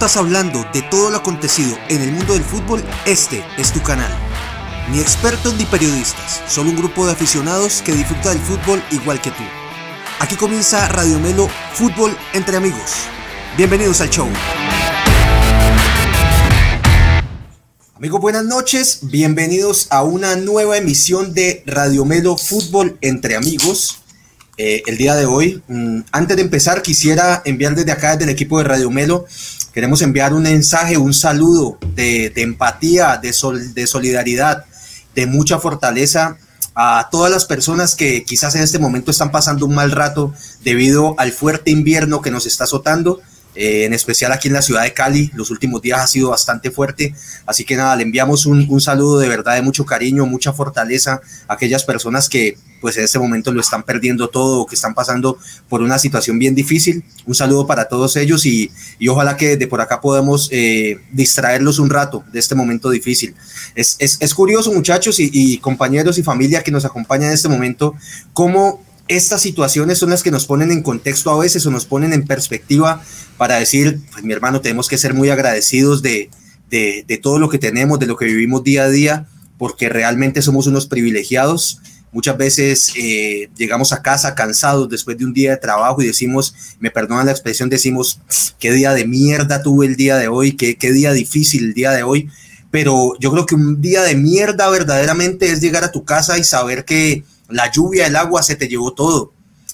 disfrutas hablando de todo lo acontecido en el mundo del fútbol, este es tu canal. Ni expertos ni periodistas, solo un grupo de aficionados que disfruta del fútbol igual que tú. Aquí comienza Radio Melo Fútbol entre amigos. Bienvenidos al show. Amigos, buenas noches. Bienvenidos a una nueva emisión de Radio Melo Fútbol entre amigos. Eh, el día de hoy. Mm, antes de empezar, quisiera enviar desde acá, desde el equipo de Radio Melo, queremos enviar un mensaje, un saludo de, empatía, de, de solidaridad, de mucha fortaleza a todas las personas que quizás en este momento están pasando un mal rato debido al fuerte invierno que nos está azotando. Eh, en especial aquí en la ciudad de Cali. Los últimos días ha sido bastante fuerte, así que nada, le enviamos un, un, saludo de verdad de mucho cariño, mucha fortaleza a aquellas personas que pues en este momento lo están perdiendo todo que están pasando por una situación bien difícil. Un saludo para todos ellos y, y ojalá que de por acá podamos eh, distraerlos un rato de este momento difícil. Es, es, es curioso muchachos y, y compañeros y familia que nos acompañan en este momento, cómo estas situaciones son las que nos ponen en contexto a veces o nos ponen en perspectiva para decir, pues mi hermano, tenemos que ser muy agradecidos de, de, de, todo lo que tenemos, de lo que vivimos día a día, porque realmente somos unos privilegiados. Muchas veces eh, llegamos a casa cansados después de un día de trabajo y decimos, me perdonan la expresión, decimos, qué día de mierda tuve el día de hoy, qué, qué día difícil el día de hoy. Pero yo creo que un día de mierda verdaderamente es llegar a tu casa y saber que la lluvia, el agua se te llevó todo,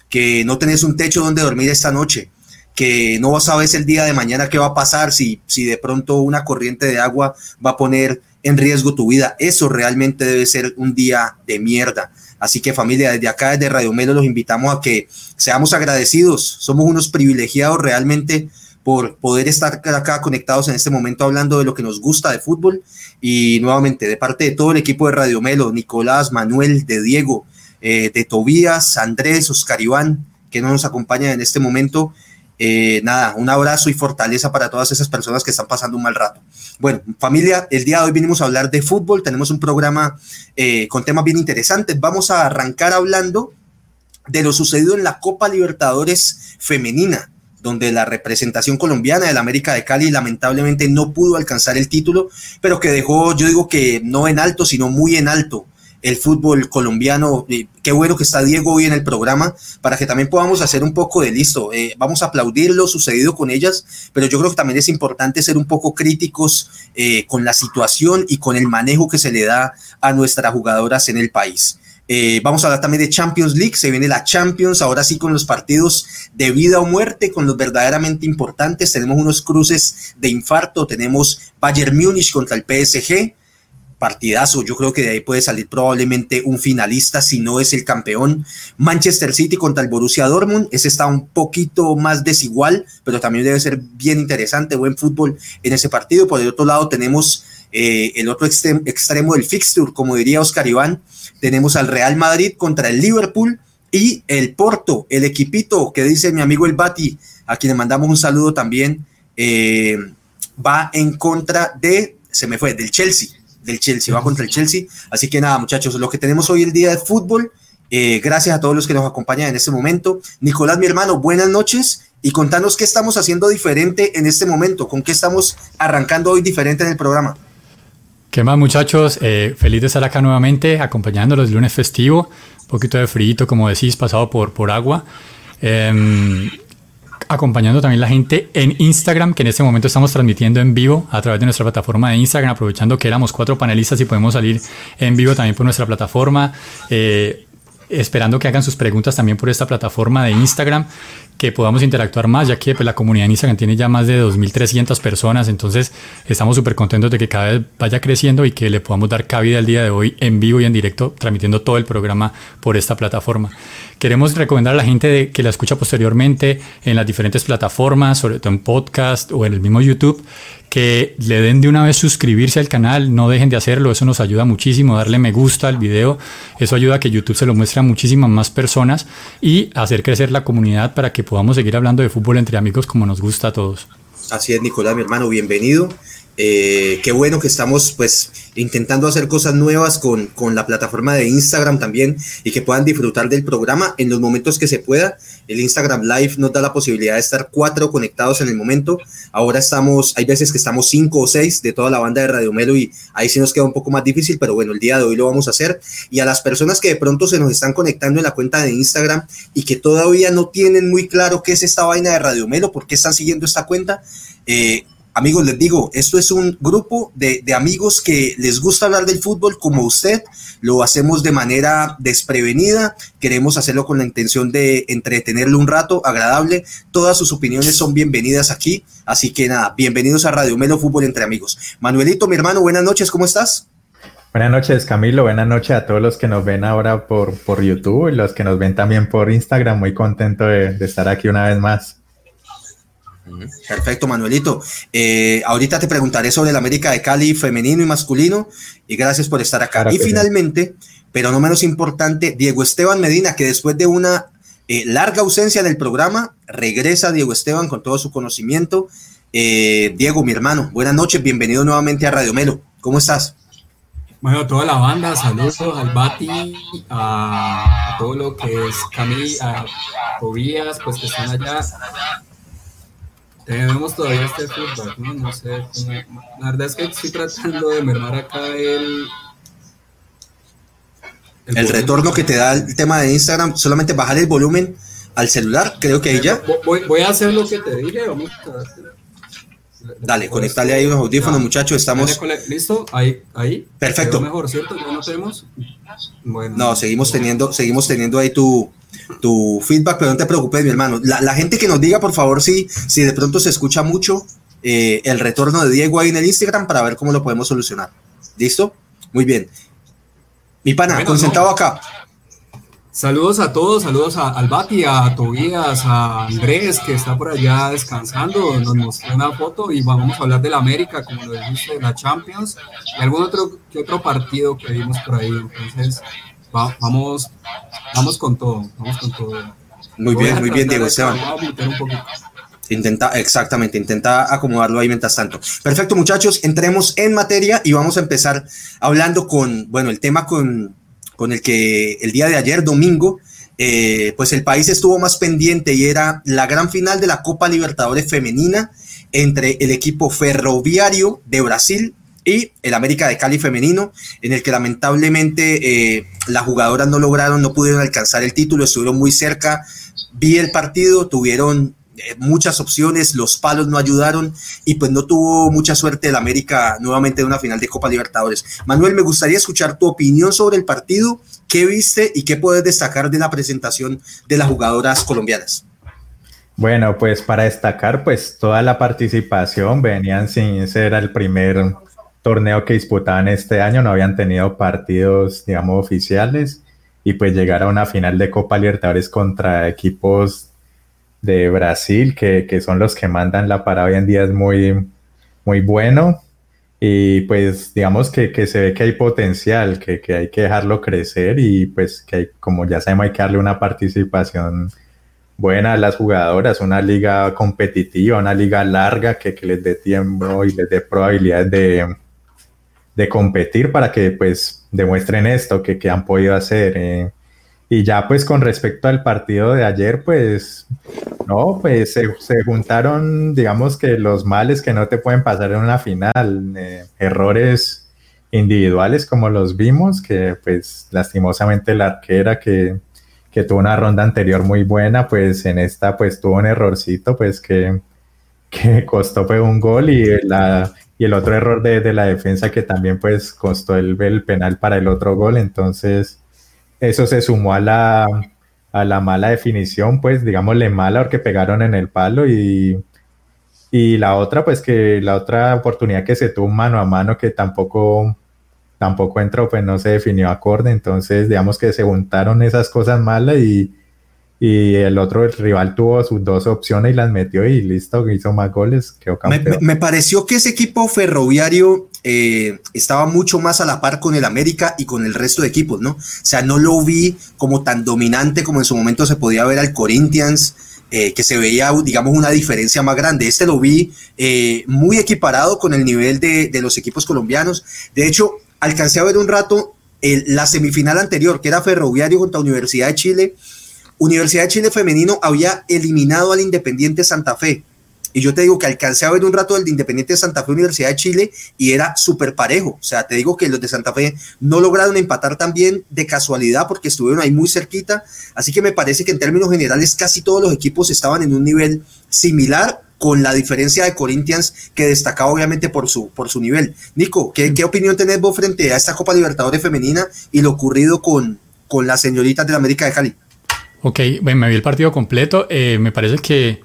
que no tenés un techo donde dormir esta noche, que no sabes el día de mañana qué va a pasar si, si de pronto una corriente de agua va a poner en riesgo tu vida. Eso realmente debe ser un día de mierda. Así que familia, desde acá, desde Radio Melo, los invitamos a que seamos agradecidos. Somos unos privilegiados realmente por poder estar acá conectados en este momento hablando de lo que nos gusta de fútbol. Y nuevamente, de parte de todo el equipo de Radio Melo, Nicolás, Manuel, de Diego, eh, de Tobías, Andrés, Oscar Iván, que no nos acompañan en este momento. Eh, nada, un abrazo y fortaleza para todas esas personas que están pasando un mal rato. Bueno, familia, el día de hoy vinimos a hablar de fútbol, tenemos un programa eh, con temas bien interesantes. Vamos a arrancar hablando de lo sucedido en la Copa Libertadores femenina, donde la representación colombiana del América de Cali lamentablemente no pudo alcanzar el título, pero que dejó, yo digo que no en alto, sino muy en alto el fútbol colombiano. Qué bueno que está Diego hoy en el programa para que también podamos hacer un poco de listo. Eh, vamos a aplaudir lo sucedido con ellas, pero yo creo que también es importante ser un poco críticos eh, con la situación y con el manejo que se le da a nuestras jugadoras en el país. Eh, vamos a hablar también de Champions League, se viene la Champions, ahora sí con los partidos de vida o muerte, con los verdaderamente importantes. Tenemos unos cruces de infarto, tenemos Bayern Múnich contra el PSG, partidazo. Yo creo que de ahí puede salir probablemente un finalista si no es el campeón. Manchester City contra el Borussia Dortmund. Ese está un poquito más desigual, pero también debe ser bien interesante. Buen fútbol en ese partido. Por el otro lado tenemos eh, el otro extremo, del fixture, como diría Oscar Iván. Tenemos al Real Madrid contra el Liverpool y el Porto, el equipito que dice mi amigo el Bati, a quien le mandamos un saludo también. Eh, va en contra de, se me fue, del Chelsea del Chelsea, va contra el Chelsea. Así que nada, muchachos, lo que tenemos hoy el día de fútbol. Eh, gracias a todos los que nos acompañan en este momento. Nicolás, mi hermano, buenas noches y contanos qué estamos haciendo diferente en este momento, con qué estamos arrancando hoy diferente en el programa. ¿Qué más muchachos? Eh, feliz de estar acá nuevamente acompañándolos el lunes festivo, un poquito de frío, como decís, pasado por, por agua. Eh, acompañando también la gente en Instagram, que en este momento estamos transmitiendo en vivo a través de nuestra plataforma de Instagram, aprovechando que éramos cuatro panelistas y podemos salir en vivo también por nuestra plataforma. Eh, esperando que hagan sus preguntas también por esta plataforma de Instagram, que podamos interactuar más, ya que pues, la comunidad en Instagram tiene ya más de 2.300 personas, entonces estamos súper contentos de que cada vez vaya creciendo y que le podamos dar cabida el día de hoy en vivo y en directo, transmitiendo todo el programa por esta plataforma. Queremos recomendar a la gente que la escucha posteriormente en las diferentes plataformas, sobre todo en podcast o en el mismo YouTube, que le den de una vez suscribirse al canal, no dejen de hacerlo, eso nos ayuda muchísimo, darle me gusta al video, eso ayuda a que YouTube se lo muestre a muchísimas más personas y hacer crecer la comunidad para que podamos seguir hablando de fútbol entre amigos como nos gusta a todos. Así es, Nicolás, mi hermano, bienvenido. Eh, qué bueno que estamos pues intentando hacer cosas nuevas con, con, la plataforma de Instagram también y que puedan disfrutar del programa en los momentos que se pueda. El Instagram Live nos da la posibilidad de estar cuatro conectados en el momento. Ahora estamos, hay veces que estamos cinco o seis de toda la banda de Radio Melo y ahí sí nos queda un poco más difícil, pero bueno, el día de hoy lo vamos a hacer. Y a las personas que de pronto se nos están conectando en la cuenta de Instagram y que todavía no tienen muy claro qué es esta vaina de Radio Melo, por qué están siguiendo esta cuenta, eh, Amigos, les digo, esto es un grupo de, amigos que les gusta hablar del fútbol como usted. Lo hacemos de manera desprevenida. Queremos hacerlo con la intención de entretenerlo un rato agradable. Todas sus opiniones son bienvenidas aquí. Así que nada, bienvenidos a Radio Melo Fútbol entre amigos. Manuelito, mi hermano, buenas noches, ¿cómo estás? Buenas noches, Camilo. Buenas noches a todos los que nos ven ahora por, por YouTube y los que nos ven también por Instagram. Muy contento de estar aquí una vez más. Perfecto, Manuelito. Eh, ahorita te preguntaré sobre el América de Cali femenino y masculino y gracias por estar acá. y finalmente, pero no menos importante, Diego Esteban Medina, que después de una eh, larga ausencia del programa, regresa Diego Esteban con todo su conocimiento. Eh, Diego, mi hermano, buenas noches, bienvenido nuevamente a Radio Melo. ¿Cómo estás? Bueno, toda la banda, saludos al Bati, a, todo lo que es Camila, a Tobías, pues que están allá, tenemos todavía este feedback, ¿no? No sé. la verdad es que estoy tratando de mermar acá el. El, retorno que te da el tema de Instagram, solamente bajar el volumen al celular, creo que ahí ya. Voy, a hacer lo que te dije, vamos a Dale, conectale ahí unos audífonos, muchachos. Estamos. Listo, ahí, ahí. Perfecto. Mejor, ¿cierto? ¿Ya no tenemos? Bueno. No, seguimos teniendo, seguimos teniendo ahí tu, tu feedback, pero no te preocupes, mi hermano. La, gente que nos diga, por favor, si, si de pronto se escucha mucho eh, el retorno de Diego ahí en el Instagram para ver cómo lo podemos solucionar. ¿Listo? Muy bien. Mi pana, concentrado acá. Saludos a todos, saludos a Albati, a Tobías, a Andrés, que está por allá descansando, nos mostró una foto y vamos a hablar de la América, como lo dijiste, de la Champions, y algún otro, que otro partido que vimos por ahí. Entonces, vamos, vamos con todo, vamos con todo. Muy bien, muy bien, Diego Esteban. Intenta, exactamente, intenta acomodarlo ahí mientras tanto. Perfecto, muchachos, entremos en materia y vamos a empezar hablando con, bueno, el tema con, con el que el día de ayer, domingo, eh, pues el país estuvo más pendiente y era la gran final de la Copa Libertadores Femenina entre el equipo ferroviario de Brasil y el América de Cali femenino, en el que lamentablemente eh, las jugadoras no lograron, no pudieron alcanzar el título, estuvieron muy cerca. Vi el partido, tuvieron eh, muchas opciones, los palos no ayudaron y pues no tuvo mucha suerte el América nuevamente en una final de Copa Libertadores. Manuel, me gustaría escuchar tu opinión sobre el partido, qué viste y qué puedes destacar de la presentación de las jugadoras colombianas. Bueno, pues para destacar, pues toda la participación venían sin ser el primer torneo que disputaban este año, no habían tenido partidos, digamos, oficiales y pues llegar a una final de Copa Libertadores contra equipos de Brasil, que, que son los que mandan la parada hoy en día, es muy, muy bueno. Y pues digamos que, que se ve que hay potencial, que, que, hay que dejarlo crecer y pues que hay, como ya sabemos hay que darle una participación buena a las jugadoras, una liga competitiva, una liga larga que, que les dé tiempo y les dé probabilidades de, de competir para que pues demuestren esto que, que han podido hacer. Eh. Y ya pues con respecto al partido de ayer, pues no, pues se, se, juntaron, digamos que los males que no te pueden pasar en una final, eh, errores individuales como los vimos, que pues lastimosamente la arquera que, que tuvo una ronda anterior muy buena, pues en esta pues tuvo un errorcito pues que, que costó fue un gol y la, y el otro error de, de, la defensa que también pues costó el, penal para el otro gol, entonces eso se sumó a la, a la mala definición, pues digámosle mala porque pegaron en el palo y, y la otra pues que la otra oportunidad que se tuvo mano a mano que tampoco tampoco entró pues no se definió acorde, entonces digamos que se juntaron esas cosas malas y y el otro el rival tuvo sus dos opciones y las metió y listo, hizo más goles, quedó campeón. Me, pareció que ese equipo ferroviario eh, estaba mucho más a la par con el América y con el resto de equipos, ¿no? O sea, no lo vi como tan dominante como en su momento se podía ver al Corinthians, eh, que se veía, digamos, una diferencia más grande. Este lo vi eh, muy equiparado con el nivel de, de, los equipos colombianos. De hecho, alcancé a ver un rato el, la semifinal anterior, que era Ferroviario contra Universidad de Chile. Universidad de Chile femenino había eliminado al Independiente Santa Fe y yo te digo que alcancé a ver un rato del de Independiente de Santa Fe, Universidad de Chile, y era súper parejo. O sea, te digo que los de Santa Fe no lograron empatar también de casualidad porque estuvieron ahí muy cerquita. Así que me parece que en términos generales casi todos los equipos estaban en un nivel similar con la diferencia de Corinthians que destacaba obviamente por su, por su nivel. Nico, ¿qué, ¿qué, opinión tenés vos frente a esta Copa Libertadores femenina y lo ocurrido con, con las señoritas de la América de Cali? Ok, bueno, me vi el partido completo. Eh, me parece que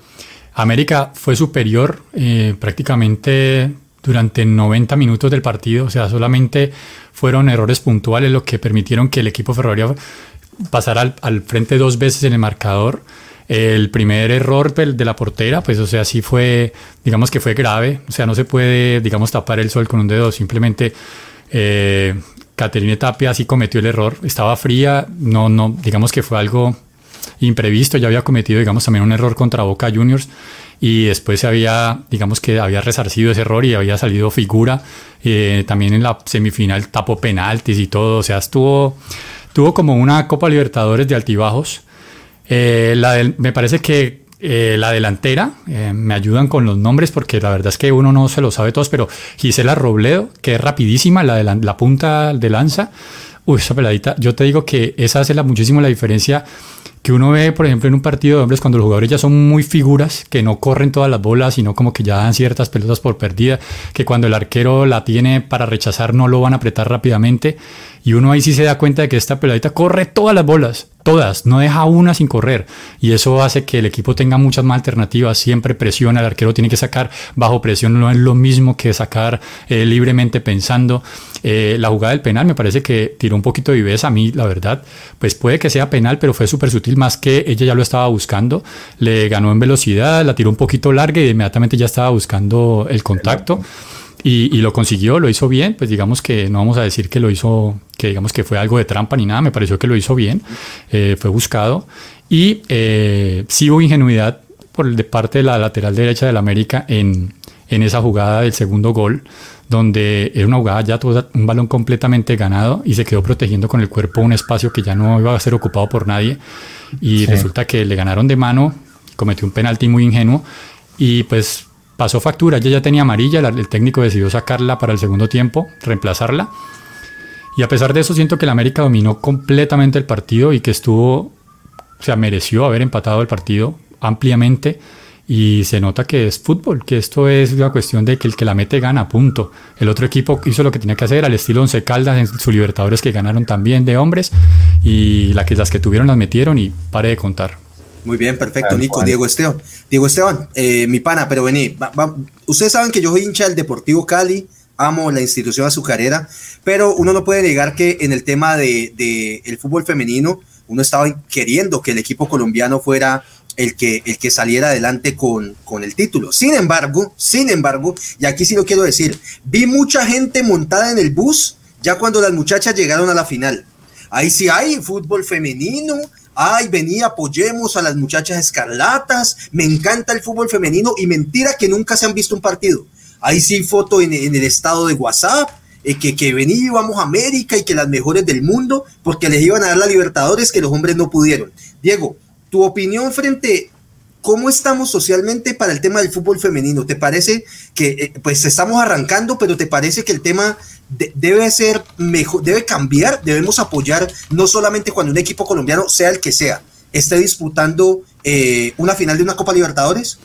América fue superior eh, prácticamente durante 90 minutos del partido, o sea, solamente fueron errores puntuales lo que permitieron que el equipo ferroviario pasara al, frente dos veces en el marcador. El primer error de la portera, pues, o sea, sí fue, digamos que fue grave, o sea, no se puede, digamos, tapar el sol con un dedo, simplemente eh, Caterina Tapia sí cometió el error, estaba fría, no, no, digamos que fue algo imprevisto, ya había cometido, digamos, también un error contra Boca Juniors y después se había, digamos que había resarcido ese error y había salido figura. Eh, también en la semifinal tapó penaltis y todo, o sea, estuvo, tuvo como una Copa Libertadores de altibajos. Eh, la me parece que eh, la delantera, me ayudan con los nombres porque la verdad es que uno no se lo sabe todos, pero Gisela Robledo, que es rapidísima, la, la, punta de lanza, uy, esa peladita, yo te digo que esa hace muchísimo la diferencia que uno ve, por ejemplo, en un partido de hombres cuando los jugadores ya son muy figuras, que no corren todas las bolas, sino como que ya dan ciertas pelotas por perdida, que cuando el arquero la tiene para rechazar no lo van a apretar rápidamente, y uno ahí sí se da cuenta de que esta peladita corre todas las bolas, todas, no deja una sin correr. Y eso hace que el equipo tenga muchas más alternativas, siempre presiona, el arquero tiene que sacar bajo presión, no es lo mismo que sacar eh, libremente pensando. Eh, la jugada del penal me parece que tiró un poquito de viveza a mí, la verdad, pues puede que sea penal, pero fue súper sutil, más que ella ya lo estaba buscando, le ganó en velocidad, la tiró un poquito larga y inmediatamente ya estaba buscando el contacto. Y, lo consiguió, lo hizo bien, pues digamos que no vamos a decir que lo hizo, que digamos que fue algo de trampa ni nada, me pareció que lo hizo bien, eh, fue buscado y eh, sí hubo ingenuidad por de parte de la lateral derecha del América en, en esa jugada del segundo gol, donde era una jugada ya tuvo un balón completamente ganado y se quedó protegiendo con el cuerpo un espacio que ya no iba a ser ocupado por nadie. Y resulta que le ganaron de mano, cometió un penalti muy ingenuo y pues pasó factura, ella ya tenía amarilla, el técnico decidió sacarla para el segundo tiempo, reemplazarla. Y a pesar de eso siento que el América dominó completamente el partido y que estuvo, o sea, mereció haber empatado el partido ampliamente y se nota que es fútbol, que esto es una cuestión de que el que la mete gana, punto. El otro equipo hizo lo que tenía que hacer al estilo Once Caldas en su Libertadores que ganaron también de hombres y la que, las que tuvieron las metieron y pare de contar. Muy bien, perfecto, Nico. Diego Esteban. Diego Esteban, eh, mi pana, pero vení, ustedes saben que yo soy hincha del Deportivo Cali, amo la institución azucarera, pero uno no puede negar que en el tema de, de el fútbol femenino, uno estaba queriendo que el equipo colombiano fuera el que, el que saliera adelante con, con el título. Sin embargo, sin embargo, y aquí sí lo quiero decir, vi mucha gente montada en el bus ya cuando las muchachas llegaron a la final. Ahí sí hay fútbol femenino, ay, vení, apoyemos a las muchachas escarlatas, me encanta el fútbol femenino y mentira que nunca se han visto un partido. Ahí sí foto en, el estado de WhatsApp, eh, que, que vení, vamos a América y que las mejores del mundo, porque les iban a dar la Libertadores que los hombres no pudieron. Diego, tu opinión frente cómo estamos socialmente para el tema del fútbol femenino. ¿Te parece que eh, pues estamos arrancando, pero te parece que el tema debe ser mejor, debe cambiar, debemos apoyar no solamente cuando un equipo colombiano, sea el que sea, esté disputando eh, una final de una Copa Libertadores?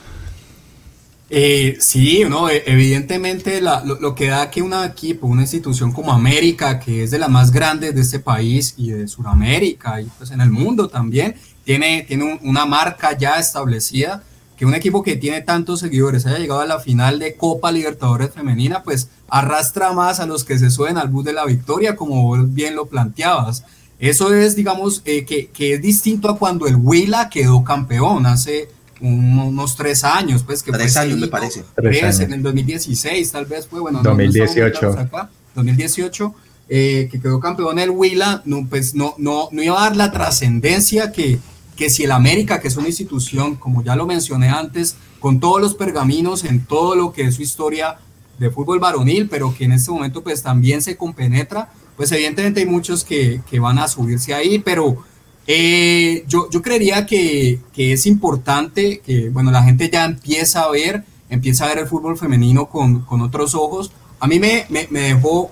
Eh, sí, no, e, evidentemente lo, que da que un equipo, una institución como América, que es de las más grandes de este país y de Sudamérica y pues en el mundo también, tiene, tiene una marca ya establecida, que un equipo que tiene tantos seguidores haya llegado a la final de Copa Libertadores Femenina, pues arrastra más a los que se suben al bus de la victoria, como bien lo planteabas. Eso es, digamos, eh, que, que, es distinto a cuando el Huila quedó campeón hace unos tres años, pues que tres años me parece. en el 2016 tal vez fue, bueno, 2018. 2018, eh, que quedó campeón el Huila, no, pues no, no, no iba a dar la trascendencia que, que si el América, que es una institución, como ya lo mencioné antes, con todos los pergaminos en todo lo que es su historia de fútbol varonil, pero que en este momento pues también se compenetra, pues evidentemente hay muchos que, que van a subirse ahí, pero eh, yo, yo creería que, que, es importante que, bueno, la gente ya empieza a ver, empieza a ver el fútbol femenino con, con otros ojos. A mí me, me, me dejó,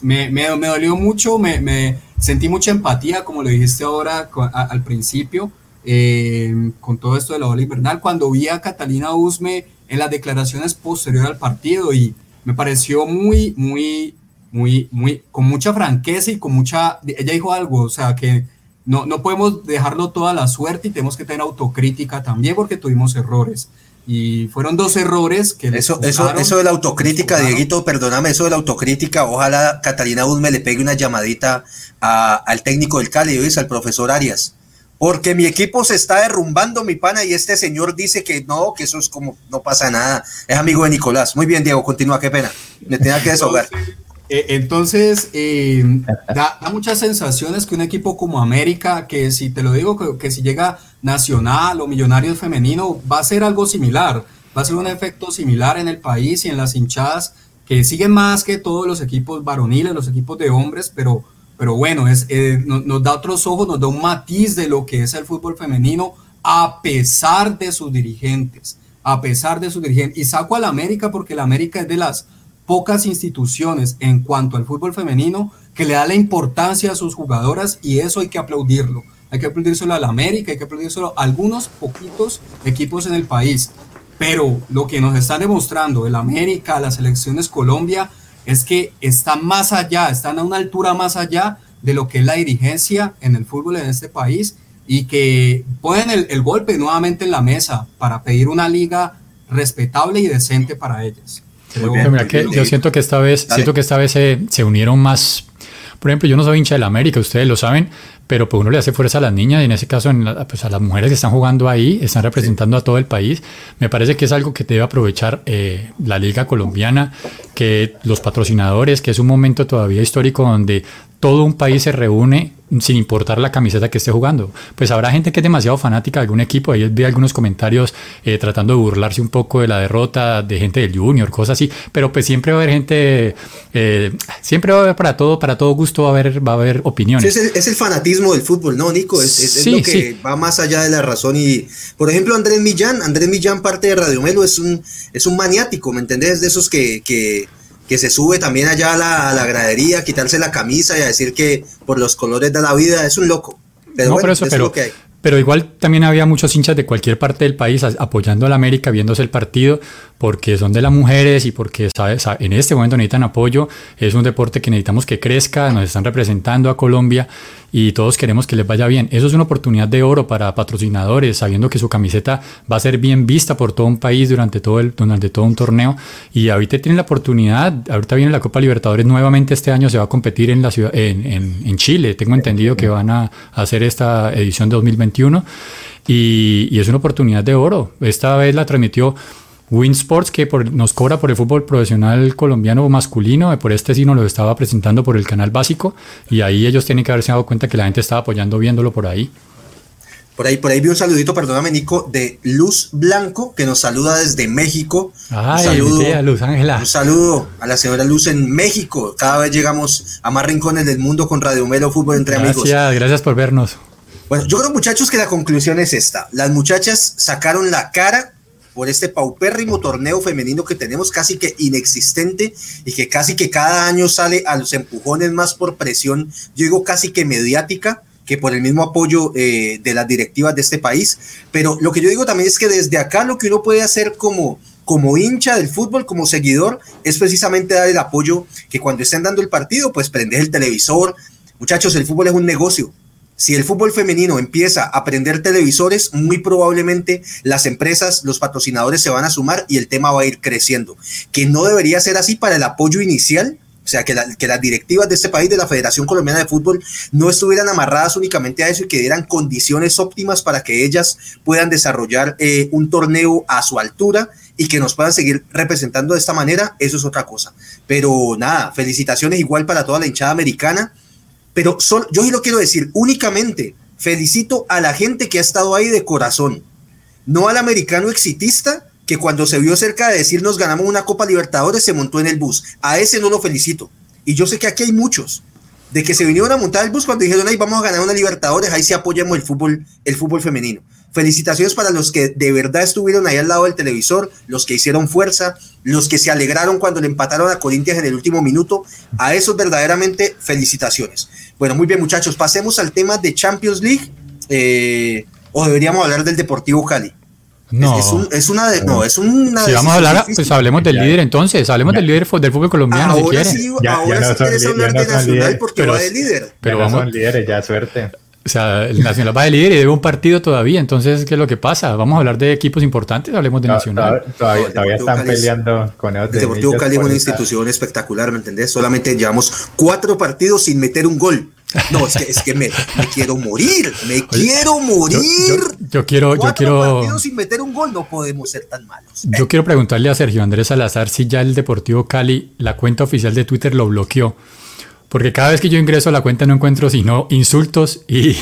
me, me, dolió mucho, me, sentí mucha empatía, como lo dijiste ahora al principio, eh, con todo esto de la ola invernal, cuando vi a Catalina Usme en las declaraciones posteriores al partido y me pareció muy, muy, muy, muy, con mucha franqueza y con mucha, ella dijo algo, o sea, que no, no podemos dejarlo toda la suerte y tenemos que tener autocrítica también porque tuvimos errores. Y fueron dos errores que... Eso, eso, eso de la autocrítica, Dieguito, perdóname, eso de la autocrítica, ojalá Catalina Uzme le pegue una llamadita al técnico del Cali, ¿ves? al profesor Arias. Porque mi equipo se está derrumbando, mi pana, y este señor dice que no, que eso es como, no pasa nada. Es amigo de Nicolás. Muy bien, Diego, continúa, qué pena. Me tenía que desahogar. Eh, entonces, eh, da, muchas sensaciones que un equipo como América, que si te lo digo, que, si llega Nacional o Millonarios Femenino, va a ser algo similar, va a ser un efecto similar en el país y en las hinchadas, que siguen más que todos los equipos varoniles, los equipos de hombres, pero, pero bueno, es, eh, nos, da otros ojos, nos da un matiz de lo que es el fútbol femenino, a pesar de sus dirigentes, a pesar de sus dirigentes. Y saco al América porque la América es de las pocas instituciones en cuanto al fútbol femenino que le da la importancia a sus jugadoras y eso hay que aplaudirlo. Hay que aplaudírselo a la América, hay que aplaudírselo a algunos poquitos equipos en el país. Pero lo que nos están demostrando el América, las selecciones Colombia, es que están más allá, están a una altura más allá de lo que es la dirigencia en el fútbol en este país y que ponen el, el golpe nuevamente en la mesa para pedir una liga respetable y decente para ellas yo siento que esta vez, siento que esta vez se, se, unieron más. Por ejemplo, yo no soy hincha de la América, ustedes lo saben, pero pues uno le hace fuerza a las niñas y en ese caso pues a las mujeres que están jugando ahí, están representando a todo el país. Me parece que es algo que debe aprovechar eh, la liga colombiana, que los patrocinadores, que es un momento todavía histórico donde todo un país se reúne sin importar la camiseta que esté jugando. Pues habrá gente que es demasiado fanática de algún equipo, ahí vi algunos comentarios eh, tratando de burlarse un poco de la derrota de gente del Junior, cosas así, pero pues siempre va a haber gente, eh, siempre va a haber para todo, para todo gusto va a haber, va a haber opiniones. es, el, fanatismo del fútbol, ¿no, Nico? Es, lo que va más allá de la razón y, por ejemplo, Andrés Millán, Andrés Millán parte de Radio Melo es un, es un maniático, ¿me entendés? De esos que, que que se sube también allá a la, gradería, a quitarse la camisa y a decir que por los colores de la vida es un loco. Pero bueno, eso, es lo que hay. Pero igual también había muchos hinchas de cualquier parte del país apoyando a la América, viéndose el partido, porque son de las mujeres y porque ¿sabes? en este momento necesitan apoyo. Es un deporte que necesitamos que crezca, nos están representando a Colombia y todos queremos que les vaya bien. Eso es una oportunidad de oro para patrocinadores, sabiendo que su camiseta va a ser bien vista por todo un país durante todo, el, durante todo un torneo. Y ahorita tienen la oportunidad, ahorita viene la Copa Libertadores nuevamente este año, se va a competir en, la ciudad, en, en, Chile. Tengo entendido que van a hacer esta edición de 2021 y, y es una oportunidad de oro. Esta vez la transmitió Winsports, que nos cobra por el fútbol profesional colombiano masculino, por este sí nos lo estaba presentando por el canal básico, y ahí ellos tienen que haberse dado cuenta que la gente estaba apoyando viéndolo por ahí. Por ahí, por ahí vi un saludito, perdóname, Nico, de Luz Blanco, que nos saluda desde México. Ay, un saludo, Luz Ángela. Un saludo a la señora Luz en México. Cada vez llegamos a más rincones del mundo con Radio Melo Fútbol entre amigos. Gracias, gracias por vernos. Bueno, yo creo, muchachos, que la conclusión es esta. Las muchachas sacaron la cara por este paupérrimo torneo femenino que tenemos casi que inexistente y que casi que cada año sale a los empujones más por presión, yo digo casi que mediática que por el mismo apoyo eh, de las directivas de este país. Pero lo que yo digo también es que desde acá lo que uno puede hacer como, como hincha del fútbol, como seguidor, es precisamente dar el apoyo que cuando estén dando el partido, pues prendes el televisor. Muchachos, el fútbol es un negocio si el fútbol femenino empieza a prender televisores, muy probablemente las empresas, los patrocinadores se van a sumar y el tema va a ir creciendo. Que no debería ser así para el apoyo inicial, o sea, que, que, las directivas de este país, de la Federación Colombiana de Fútbol, no estuvieran amarradas únicamente a eso y que dieran condiciones óptimas para que ellas puedan desarrollar eh, un torneo a su altura y que nos puedan seguir representando de esta manera, eso es otra cosa. Pero nada, felicitaciones igual para toda la hinchada americana pero yo lo quiero decir, únicamente felicito a la gente que ha estado ahí de corazón, no al americano exitista que cuando se vio cerca de decirnos ganamos una Copa Libertadores se montó en el bus. A ese no lo felicito. Y yo sé que aquí hay muchos de que se vinieron a montar el bus cuando dijeron, ahí vamos a ganar una Libertadores, ahí sí apoyamos el fútbol, el fútbol femenino. Felicitaciones para los que de verdad estuvieron ahí al lado del televisor, los que hicieron fuerza, los que se alegraron cuando le empataron a Corinthians en el último minuto. A esos verdaderamente felicitaciones. Bueno, muy bien muchachos, pasemos al tema de Champions League eh, o deberíamos hablar del Deportivo Cali. No. Es, una de, no, es una Si vamos a hablar, pues hablemos del líder entonces, hablemos del líder del fútbol colombiano ahora si Sí, ahora sí quieres hablar de Nacional porque va de líder. Pero vamos, son líderes, ya suerte. O sea, el Nacional va de líder y debe un partido todavía. Entonces, ¿qué es lo que pasa? Vamos a hablar de equipos importantes, hablemos de Nacional. Todavía, están peleando con ellos. El Deportivo Cali es una institución espectacular, ¿me entendés? Solamente llevamos cuatro partidos sin meter un gol. No, es que, es que me, quiero morir, me quiero morir. Yo, quiero, yo quiero. partidos sin meter un gol, no podemos ser tan malos. Yo quiero preguntarle a Sergio Andrés Salazar si ya el Deportivo Cali, la cuenta oficial de Twitter, lo bloqueó. Porque cada vez que yo ingreso a la cuenta no encuentro sino insultos y,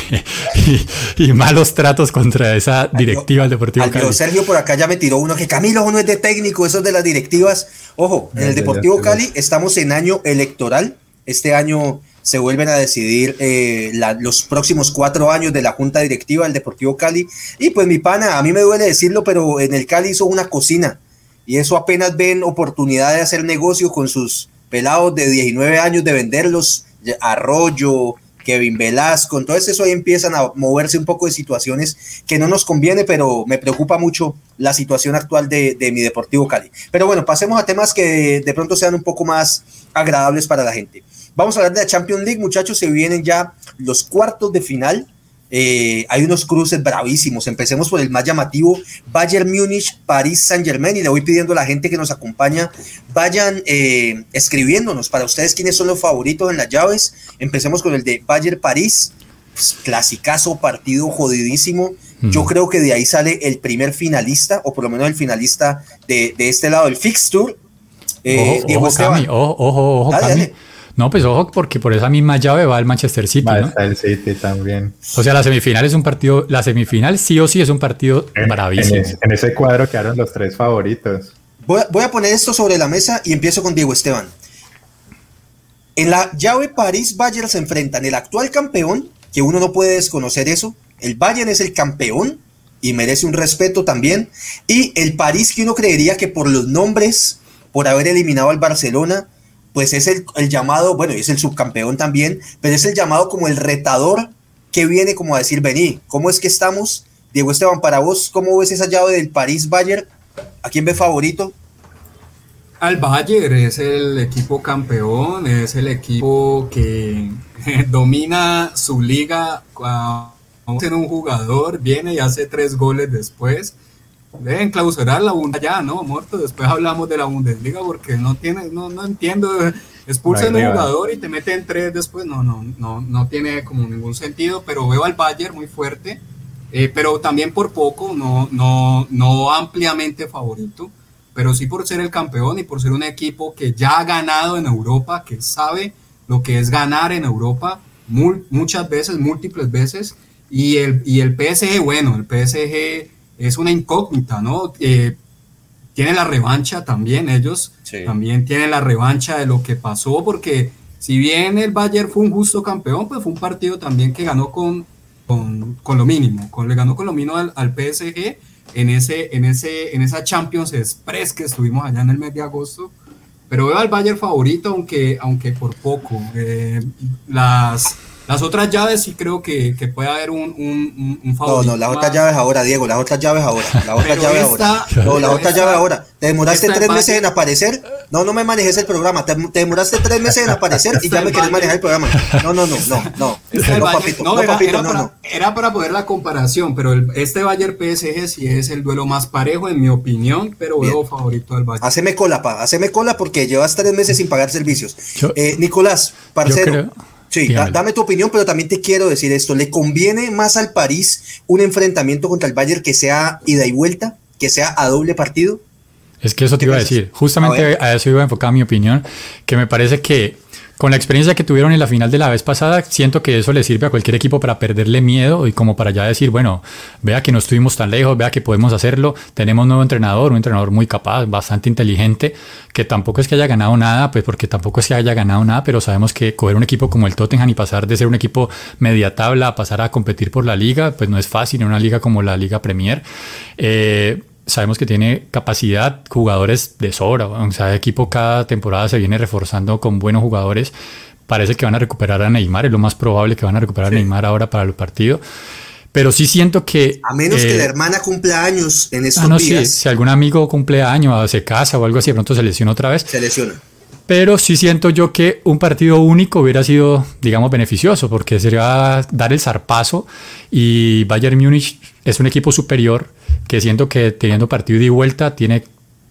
y, malos tratos contra esa directiva del Deportivo Cali. Sergio por acá ya me tiró uno que Camilo no es de técnico, eso es de las directivas. Ojo, en el Deportivo Cali estamos en año electoral. Este año se vuelven a decidir eh, los próximos cuatro años de la junta directiva del Deportivo Cali. Y pues mi pana, a mí me duele decirlo, pero en el Cali hizo una cocina y eso apenas ven oportunidad de hacer negocio con sus pelados de 19 años de venderlos, Arroyo, Kevin Velasco, entonces eso ahí empiezan a moverse un poco de situaciones que no nos conviene, pero me preocupa mucho la situación actual de, mi Deportivo Cali. Pero bueno, pasemos a temas que de pronto sean un poco más agradables para la gente. Vamos a hablar de la Champions League, muchachos, se vienen ya los cuartos de final eh, hay unos cruces bravísimos. Empecemos por el más llamativo, Bayern Múnich, París Saint Germain. Y le voy pidiendo a la gente que nos acompaña, vayan eh, escribiéndonos para ustedes quiénes son los favoritos en las llaves. Empecemos con el de Bayern París, pues, clasicazo, partido jodidísimo. Yo creo que de ahí sale el primer finalista, o por lo menos el finalista de, este lado, el Fixture. Eh, Diego ojo, ojo, ojo, no, pues ojo, porque por esa misma llave va el Manchester City. Va el City también. O sea, la semifinal es un partido, la semifinal sí o sí es un partido bravísimo. En, ese cuadro quedaron los tres favoritos. Voy a, poner esto sobre la mesa y empiezo con Diego Esteban. En la llave París-Bayern se enfrentan el actual campeón, que uno no puede desconocer eso. El Bayern es el campeón y merece un respeto también. Y el París, que uno creería que por los nombres, por haber eliminado al Barcelona, pues es el, llamado, bueno, es el subcampeón también, pero es el llamado como el retador que viene como a decir, vení, ¿cómo es que estamos? Diego Esteban, para vos, ¿cómo ves esa llave del París-Bayern? ¿A quién ve favorito? Al Bayern es el equipo campeón, es el equipo que domina su liga. Cuando un jugador viene y hace tres goles después, deben clausurar la Bundesliga ya, ¿no? Muerto, después hablamos de la Bundesliga porque no tiene, no, no entiendo, expulsen a un jugador y te meten tres después, no, no, no, no tiene como ningún sentido, pero veo al Bayern muy fuerte, eh, pero también por poco, no, no, no ampliamente favorito, pero sí por ser el campeón y por ser un equipo que ya ha ganado en Europa, que sabe lo que es ganar en Europa muchas veces, múltiples veces, y el, y el PSG, bueno, el PSG es una incógnita, ¿no? Eh, tienen la revancha también, ellos también tienen la revancha de lo que pasó, porque si bien el Bayern fue un justo campeón, pues fue un partido también que ganó con, con, lo mínimo, con, le ganó con lo mínimo al, PSG en, ese, en, ese, en esa Champions Express que estuvimos allá en el mes de agosto. Pero veo al Bayern favorito, aunque, aunque por poco. Eh, las, las otras llaves sí creo que, que puede haber un, un, un favorito. No, no, las otras llaves ahora, Diego, las otras llaves ahora. Las otras llaves ahora. No, las otras llaves ahora. ¿Te demoraste tres meses en aparecer? No, no me manejes el programa. Te, demoraste tres meses en aparecer y ya me quieres manejar el programa. No, no, no, no, no. No, papito, no, era, papito, no, no. Era para poder la comparación, pero el, este Bayern PSG sí es el duelo más parejo, en mi opinión, pero veo favorito al Bayern. Haceme cola, pa, haceme cola porque llevas tres meses sin pagar servicios. eh, Nicolás, parcero. Sí, dame tu opinión, pero también te quiero decir esto. ¿Le conviene más al París un enfrentamiento contra el Bayern que sea ida y vuelta, que sea a doble partido? Es que eso te iba a decir. Justamente a, eso iba a enfocar mi opinión, que me parece que con la experiencia que tuvieron en la final de la vez pasada, siento que eso le sirve a cualquier equipo para perderle miedo y como para ya decir, bueno, vea que no estuvimos tan lejos, vea que podemos hacerlo, tenemos un nuevo entrenador, un entrenador muy capaz, bastante inteligente, que tampoco es que haya ganado nada, pues porque tampoco es que haya ganado nada, pero sabemos que coger un equipo como el Tottenham y pasar de ser un equipo media tabla a pasar a competir por la liga, pues no es fácil en una liga como la Liga Premier. Eh, sabemos que tiene capacidad, jugadores de sobra. O sea, el equipo cada temporada se viene reforzando con buenos jugadores. Parece que van a recuperar a Neymar, es lo más probable que van a recuperar a Neymar ahora para el partido. Pero sí siento que. A menos que la eh, hermana cumpla años en estos ah, no, días. Sí, si algún amigo cumple años, se casa o algo así, de pronto se lesiona otra vez. Se lesiona. Pero sí siento yo que un partido único hubiera sido, digamos, beneficioso, porque sería dar el zarpazo. Y Bayern Múnich es un equipo superior que siento que teniendo partido y vuelta tiene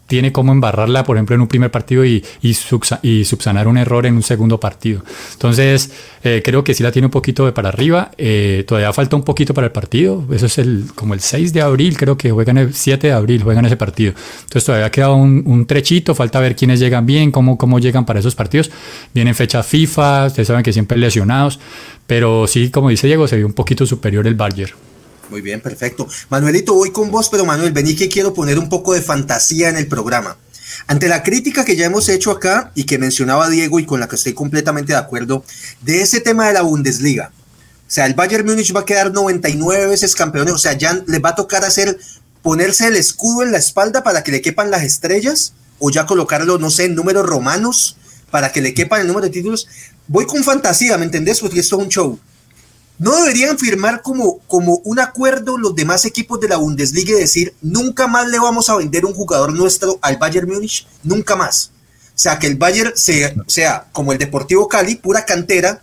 tiene cómo embarrarla, por ejemplo, en un primer partido y, y, subsanar un error en un segundo partido. Entonces, eh, creo que sí la tiene un poquito de para arriba. Eh, todavía falta un poquito para el partido. Eso es el, como el 6 de abril, creo que juegan el 7 de abril, juegan ese partido. Entonces, todavía queda un, un trechito, falta ver quiénes llegan bien, cómo, cómo llegan para esos partidos. Vienen fechas FIFA, ustedes saben que siempre lesionados, pero sí, como dice Diego, se vio un poquito superior el Bayern. Muy bien, perfecto. Manuelito, voy con vos, pero Manuel, vení que quiero poner un poco de fantasía en el programa. Ante la crítica que ya hemos hecho acá y que mencionaba Diego y con la que estoy completamente de acuerdo, de ese tema de la Bundesliga. O sea, el Bayern Múnich va a quedar 99 veces campeón, o sea, ya les va a tocar hacer, ponerse el escudo en la espalda para que le quepan las estrellas, o ya colocarlo, no sé, en números romanos, para que le quepan el número de títulos. Voy con fantasía, ¿me entendés? Porque esto es un show. ¿No deberían firmar como, como un acuerdo los demás equipos de la Bundesliga y decir, nunca más le vamos a vender un jugador nuestro al Bayern Múnich? Nunca más. O sea, que el Bayern sea, sea como el Deportivo Cali, pura cantera,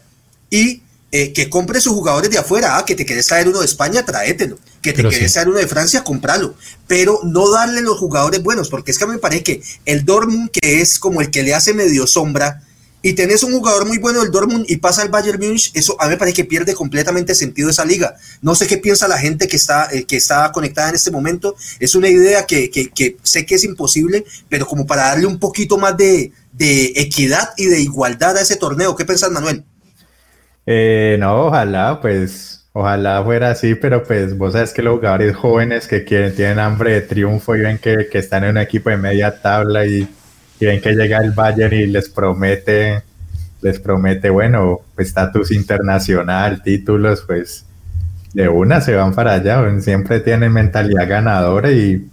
y eh, que compre sus jugadores de afuera. Ah, que te quieres traer uno de España, tráetelo. Que te quieres traer uno de Francia, compralo. Pero no darle los jugadores buenos, porque es que me parece que el Dortmund, que es como el que le hace medio sombra, y tenés un jugador muy bueno del Dortmund y pasa al Bayern Munich, eso a mí me parece que pierde completamente sentido esa liga. No sé qué piensa la gente que está, eh, que está conectada en este momento. Es una idea que, que, sé que es imposible, pero como para darle un poquito más de, de equidad y de igualdad a ese torneo. ¿Qué piensas, Manuel? Eh, no, ojalá, pues, ojalá fuera así, pero pues vos sabes que los jugadores jóvenes que quieren, tienen hambre de triunfo y ven que, que están en un equipo de media tabla y y ven que llega el Bayern y les promete, les promete, bueno, estatus internacional, títulos, pues de una se van para allá, siempre tienen mentalidad ganadora y,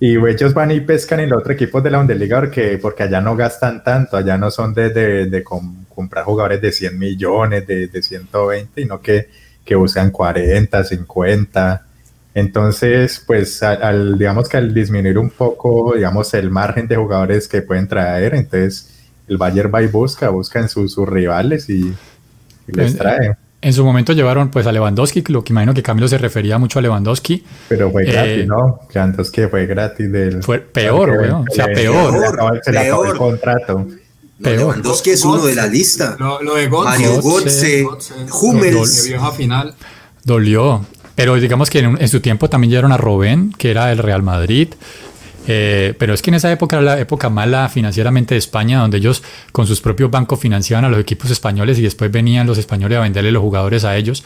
y ellos van y pescan en el otro equipo de la Bundesliga porque, porque allá no gastan tanto, allá no son de, de, comprar jugadores de 100 millones, de, de 120, sino que, que buscan 40, 50 entonces, pues, al, digamos que al disminuir un poco, digamos, el margen de jugadores que pueden traer, entonces el Bayern va y busca, busca en sus, rivales y, les trae. En su momento llevaron pues a Lewandowski, lo que imagino que Camilo se refería mucho a Lewandowski. Pero fue gratis, eh, ¿no? Lewandowski fue gratis del... Fue peor, güey. O sea, peor. Se le acabó el contrato. Lewandowski es uno de la lista. Lo, de Götze, Mario Hummels. Dolió. Pero digamos que en, su tiempo también llegaron a Robén, que era el Real Madrid. Eh, pero es que en esa época era la época mala financieramente de España, donde ellos con sus propios bancos financiaban a los equipos españoles y después venían los españoles a venderle los jugadores a ellos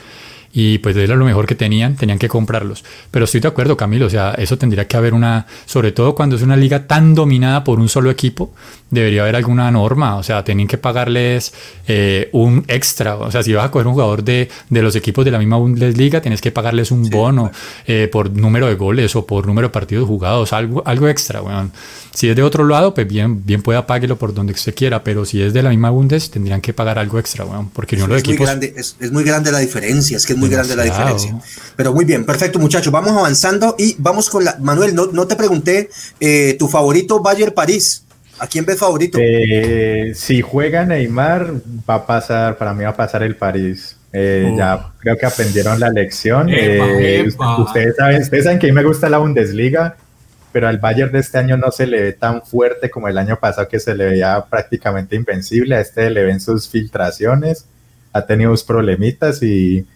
y pues era lo mejor que tenían, tenían que comprarlos. Pero estoy de acuerdo, Camilo, o sea, eso tendría que haber una, sobre todo cuando es una liga tan dominada por un solo equipo, debería haber alguna norma, o sea, tienen que pagarles eh, un extra, o sea, si vas a coger un jugador de, de, los equipos de la misma Bundesliga, tienes que pagarles un bono eh, por número de goles o por número de partidos jugados, algo, algo extra, bueno. Si es de otro lado, pues bien, bien pueda pagarlo por donde usted quiera, pero si es de la misma Bundes, tendrían que pagar algo extra, bueno, porque no los es equipos... Muy grande, es, es, muy grande la diferencia, es que es muy grande la diferencia. Pero muy bien, perfecto muchachos, vamos avanzando y vamos con la... Manuel, no, no te pregunté eh, tu favorito Bayern París. ¿A quién ves favorito? Eh, si juega Neymar, va a pasar, para mí va a pasar el París. Eh, ya creo que aprendieron la lección. Ustedes, saben, ustedes saben que a mí me gusta la Bundesliga pero al Bayern de este año no se le ve tan fuerte como el año pasado que se le veía prácticamente invencible. A este le ven sus filtraciones, ha tenido sus problemitas y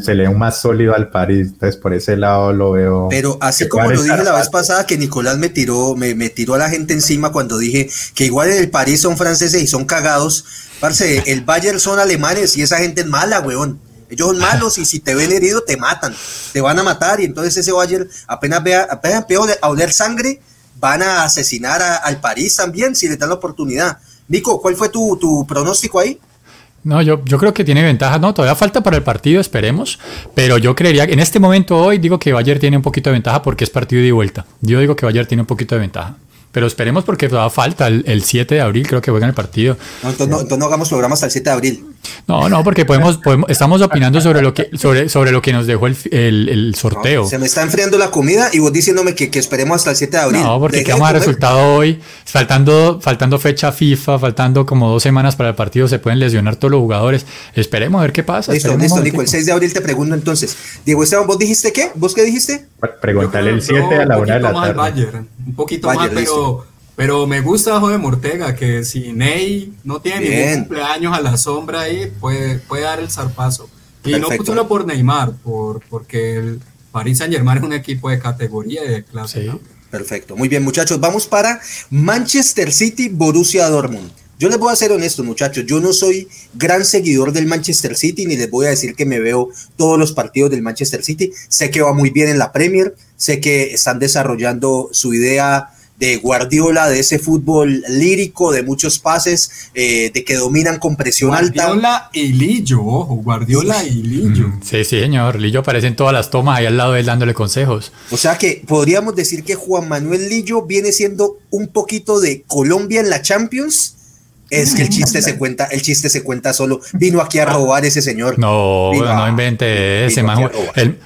se le más sólido al París, entonces por ese lado lo veo. Pero así como lo dije la vez pasada que Nicolás me tiró, me, me, tiró a la gente encima cuando dije que igual en el París son franceses y son cagados, parce, el Bayern son alemanes y esa gente es mala, weón. Ellos son malos y si te ven herido te matan, te van a matar y entonces ese Bayern apenas vea, apenas vea a oler sangre, van a asesinar al París también si le dan la oportunidad. Nico, ¿cuál fue tu, tu pronóstico ahí? No, yo, yo creo que tiene ventaja. No, todavía falta para el partido, esperemos. Pero yo creería que en este momento hoy digo que Bayern tiene un poquito de ventaja porque es partido de vuelta. Yo digo que Bayern tiene un poquito de ventaja. Pero esperemos porque todavía falta el, el 7 de abril, creo que juegan el partido. No, entonces, no, no hagamos programas hasta el 7 de abril. No, no, porque podemos, podemos, estamos opinando sobre lo que, sobre, sobre lo que nos dejó el, el, el sorteo. No, se me está enfriando la comida y vos diciéndome que, que esperemos hasta el 7 de abril. No, porque quedamos a resultado hoy, faltando, faltando fecha FIFA, faltando como dos semanas para el partido, se pueden lesionar todos los jugadores. Esperemos a ver qué pasa. Listo, listo, Nico. El 6 de abril te pregunto entonces. Diego Esteban, ¿vos dijiste qué? ¿Vos qué dijiste? Pregúntale el 7 a la hora de la tarde. Un poquito más, pero pero me gusta Joder Mortega, que si Ney no tiene ningún cumpleaños a la sombra ahí, puede, puede dar el zarpazo. Y no solo por Neymar, por, porque el Paris Saint Germain es un equipo de categoría y de clase. ¿no? Perfecto. Muy bien, muchachos. Vamos para Manchester City, Borussia Dortmund. Yo les voy a ser honesto, muchachos. Yo no soy gran seguidor del Manchester City, ni les voy a decir que me veo todos los partidos del Manchester City. Sé que va muy bien en la Premier, sé que están desarrollando su idea de Guardiola, de ese fútbol lírico, de muchos pases, eh, de que dominan con presión alta. Guardiola y Lillo, ojo, Guardiola y Lillo. Mm, sí, sí, señor. Lillo aparece en todas las tomas ahí al lado de él dándole consejos. O sea que podríamos decir que Juan Manuel Lillo viene siendo un poquito de Colombia en la Champions es que el chiste se cuenta, el chiste se cuenta solo. Vino aquí a robar ese señor. No, no invente ese man.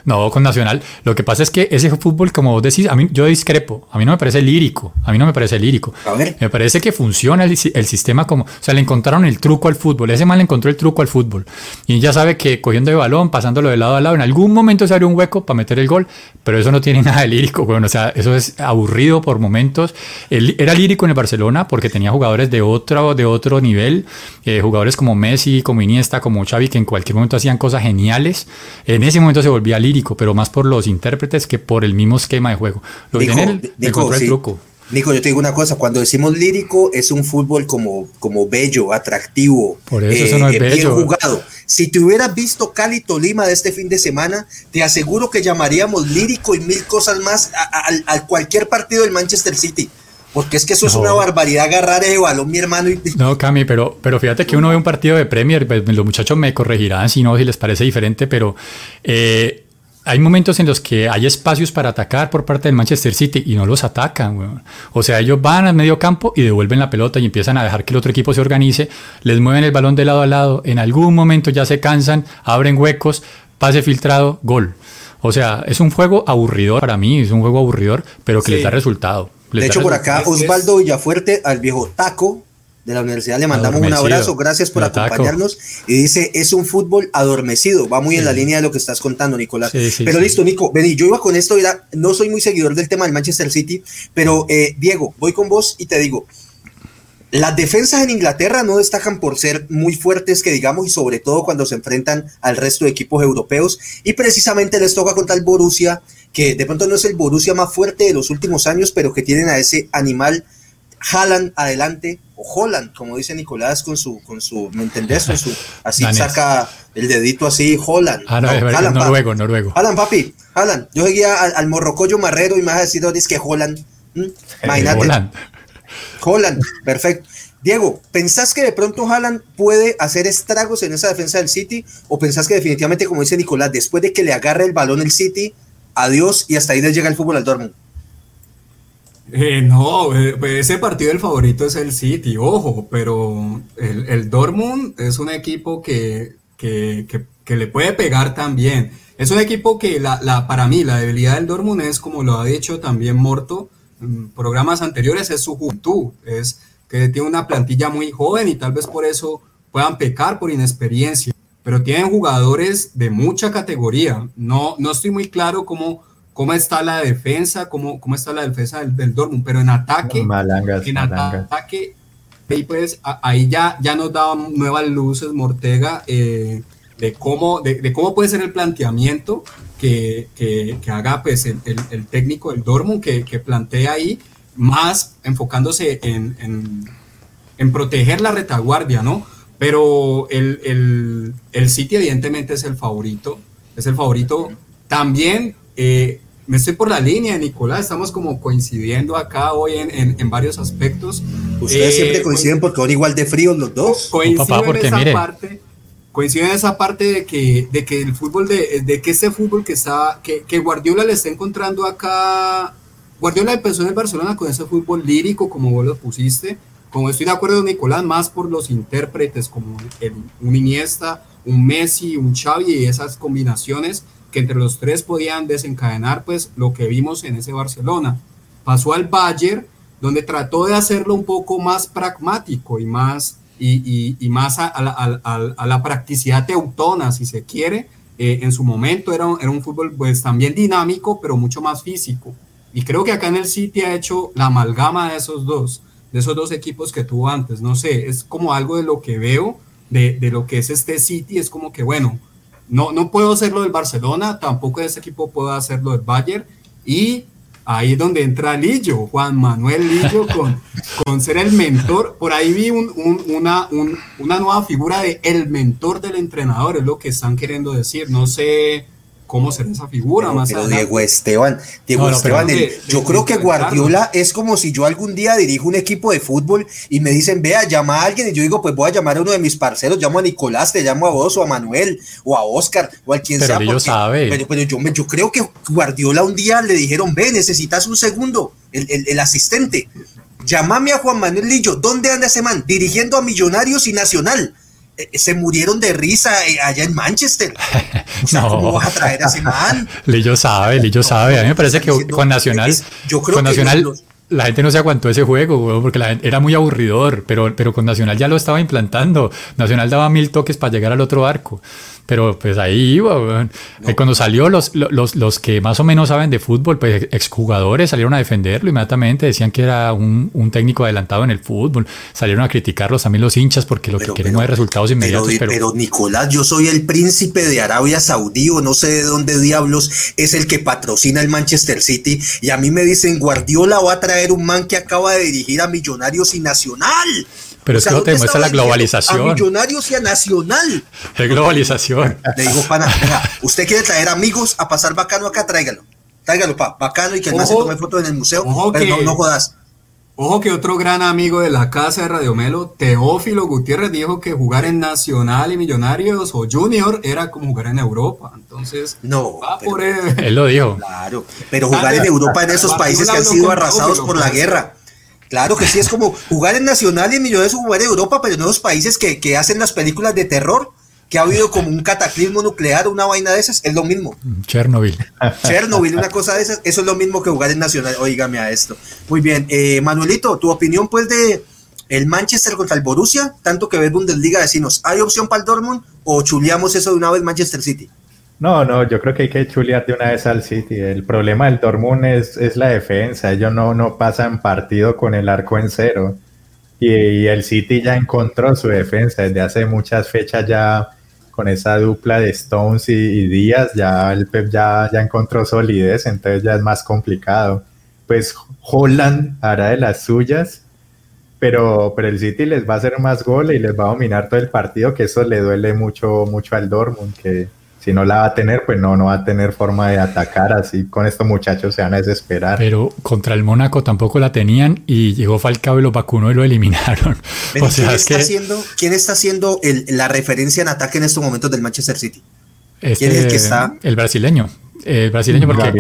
no, con Nacional. Lo que pasa es que ese fútbol, como vos decís, a mí yo discrepo. A mí no me parece lírico. A mí no me parece lírico. A ver. Me parece que funciona el, el, sistema como. O sea, le encontraron el truco al fútbol. Ese man le encontró el truco al fútbol. Y ya sabe que cogiendo el balón, pasándolo de lado a lado, en algún momento se abre un hueco para meter el gol. Pero eso no tiene nada de lírico, bueno, O sea, eso es aburrido por momentos. era lírico en el Barcelona porque tenía jugadores de otro, de otro nivel, eh, jugadores como Messi, como Iniesta, como Xavi, que en cualquier momento hacían cosas geniales. En ese momento se volvía lírico, pero más por los intérpretes que por el mismo esquema de juego. Lo Nico, el, Nico, el truco. Nico, yo te digo una cosa, cuando decimos lírico es un fútbol como, como bello, atractivo, Por eso, eso no es bello. bien jugado. Si te hubieras visto Cali Tolima de este fin de semana, te aseguro que llamaríamos lírico y mil cosas más a, a, a cualquier partido del Manchester City. Porque es que eso es una barbaridad agarrar ese balón, mi hermano. Y... No, Cami, pero, pero fíjate que uno ve un partido de Premier, pues, los muchachos me corregirán si no, si les parece diferente, pero eh, hay momentos en los que hay espacios para atacar por parte del Manchester City y no los atacan. Weón. O sea, ellos van al medio campo y devuelven la pelota y empiezan a dejar que el otro equipo se organice, les mueven el balón de lado a lado, en algún momento ya se cansan, abren huecos, pase filtrado, gol. O sea, es un juego aburridor para mí, es un juego aburridor, pero que sí. les da resultado. De hecho, por acá Osvaldo Villafuerte, al viejo Taco de la universidad, le mandamos adormecido. un abrazo. Gracias por acompañarnos. Y dice, es un fútbol adormecido. Va muy sí. en la línea de lo que estás contando, Nicolás. Sí, sí, pero listo, Nico, vení, yo iba con esto, era, no soy muy seguidor del tema del Manchester City, pero eh, Diego, voy con vos y te digo, las defensas en Inglaterra no destacan por ser muy fuertes, que digamos, y sobre todo cuando se enfrentan al resto de equipos europeos. Y precisamente les toca contra el Borussia, que de pronto no es el Borussia más fuerte de los últimos años, pero que tienen a ese animal Haaland adelante, o Holland, como dice Nicolás con su, con su, ¿me entendés? Con su, así Danes. saca el dedito así, Holland. Ah, no, no Haaland, noruego, papi. noruego. Haaland, papi, Haaland. Yo seguía al, al morrocollo marrero y me vas a decir, es que Holland. ¿Mm? Imagínate. Holland. Holland, perfecto. Diego, ¿pensás que de pronto Haaland puede hacer estragos en esa defensa del City? ¿O pensás que definitivamente, como dice Nicolás, después de que le agarre el balón el City, adiós y hasta ahí les llega el fútbol al Dortmund? Eh, no, eh, ese partido el favorito es el City, ojo, pero el, el Dortmund es un equipo que, que, que, le puede pegar también. Es un equipo que la, la, para mí la debilidad del Dortmund es, como lo ha dicho también Morto en programas anteriores, es su juventud, es que tiene una plantilla muy joven y tal vez por eso puedan pecar por inexperiencia, pero tienen jugadores de mucha categoría. No, no estoy muy claro cómo cómo está la defensa, cómo, cómo está la defensa del, del Dortmund, pero en ataque, malangas, en malangas. ataque, ahí, pues, ahí ya, ya nos daban nuevas luces Mortega, eh, de cómo, de, cómo puede ser el planteamiento que, que, haga pues, el, el, técnico del Dortmund, que, que, plantea ahí, más enfocándose en, en, en, proteger la retaguardia, ¿no? Pero el, el, el City evidentemente es el favorito, es el favorito. También eh, me estoy por la línea, Nicolás, estamos como coincidiendo acá hoy en, en, varios aspectos. Ustedes siempre eh, coinciden porque son igual de fríos los dos. Coinciden en esa parte coincide en esa parte de que, de que el fútbol, de, de que este fútbol que está, que, que, Guardiola le está encontrando acá, Guardiola empezó en el Barcelona con ese fútbol lírico, como vos lo pusiste, como estoy de acuerdo Nicolás, más por los intérpretes, como el, un Iniesta, un Messi, un Xavi y esas combinaciones que entre los tres podían desencadenar pues lo que vimos en ese Barcelona. Pasó al Bayern, donde trató de hacerlo un poco más pragmático y más y, más a, la practicidad teutona, si se quiere. Eh, en su momento era, era un fútbol pues también dinámico, pero mucho más físico. Y creo que acá en el City ha hecho la amalgama de esos dos, de esos dos equipos que tuvo antes. No sé, es como algo de lo que veo, de, de lo que es este City, es como que, bueno, no, no puedo hacerlo del Barcelona, tampoco ese equipo puedo hacerlo del Bayern. Y ahí es donde entra Lillo, Juan Manuel Lillo, con, con ser el mentor. Por ahí vi un, una, una nueva figura de el mentor del entrenador, es lo que están queriendo decir. No sé cómo será esa figura más pero Diego Esteban, Diego Esteban, yo creo que Guardiola es como si yo algún día dirijo un equipo de fútbol y me dicen, vea, llama a alguien, y yo digo, pues voy a llamar a uno de mis parceros, llamo a Nicolás, te llamo a vos, o a Manuel, o a Oscar, o a quien pero sea. sabe. Pero, yo, yo creo que Guardiola un día le dijeron, ve, necesitas un segundo, el, el, el asistente. Llámame a Juan Manuel Lillo, ¿dónde anda ese man? Dirigiendo a Millonarios y Nacional se murieron de risa eh, allá en Manchester. no. ¿Cómo vas a traer a ese man? Lillo sabe, Lillo sabe. A mí me parece que con Nacional, yo creo con Nacional la gente no se aguantó ese juego, porque la era muy aburridor, pero, pero con Nacional ya lo estaba implantando. Nacional daba mil toques para llegar al otro arco. Pero pues ahí iba, cuando salió los, los, los, que más o menos saben de fútbol, pues exjugadores salieron a defenderlo inmediatamente, decían que era un, un técnico adelantado en el fútbol, salieron a criticarlos también los hinchas porque lo que quieren es resultados inmediatos. Pero, pero, Nicolás, yo soy el príncipe de Arabia Saudí o no sé de dónde diablos es el que patrocina el Manchester City y a mí me dicen Guardiola va a traer un man que acaba de dirigir a Millonarios y Nacional. Pero es que no te demuestra la globalización. A millonarios y a nacional. Es globalización. Le digo, pana, usted quiere traer amigos a pasar bacano acá, tráigalo. Tráigalo, pa, bacano y que no se tome fotos en el museo, pero no, jodas. Ojo que otro gran amigo de la casa de Radio Melo, Teófilo Gutiérrez, dijo que jugar en Nacional y Millonarios o Junior era como jugar en Europa. Entonces, no, va por él. él lo dijo. Claro, pero jugar en Europa en esos países que han sido arrasados por la guerra. Claro que sí, es como jugar en Nacional y en Millonarios jugar en Europa, pero en esos países que, que, hacen las películas de terror, que ha habido como un cataclismo nuclear, una vaina de esas, es lo mismo. Chernobyl. Chernobyl, una cosa de esas, eso es lo mismo que jugar en Nacional. Óigame a esto. Muy bien, eh, Manuelito, tu opinión pues de el Manchester contra el Borussia, tanto que ves Bundesliga, decimos, ¿hay opción para el Dortmund o chuleamos eso de una vez Manchester City? No, no, yo creo que hay que chulear de una vez al City. El problema del Dortmund es, es la defensa. Ellos no, no pasan partido con el arco en cero. Y, el City ya encontró su defensa desde hace muchas fechas ya con esa dupla de Stones y, Díaz, ya el Pep ya, ya encontró solidez, entonces ya es más complicado. Pues Holland hará de las suyas, pero, pero el City les va a hacer más goles y les va a dominar todo el partido, que eso le duele mucho, mucho al Dortmund, que, si no la va a tener, pues no, no va a tener forma de atacar. Así con estos muchachos se van a desesperar. Pero contra el Mónaco tampoco la tenían y llegó Falcao y lo vacunó y lo eliminaron. o sea, ¿quién, está haciendo, ¿quién está haciendo la referencia en ataque en estos momentos del Manchester City? ¿Quién es el que este, está? El brasileño. El brasileño, porque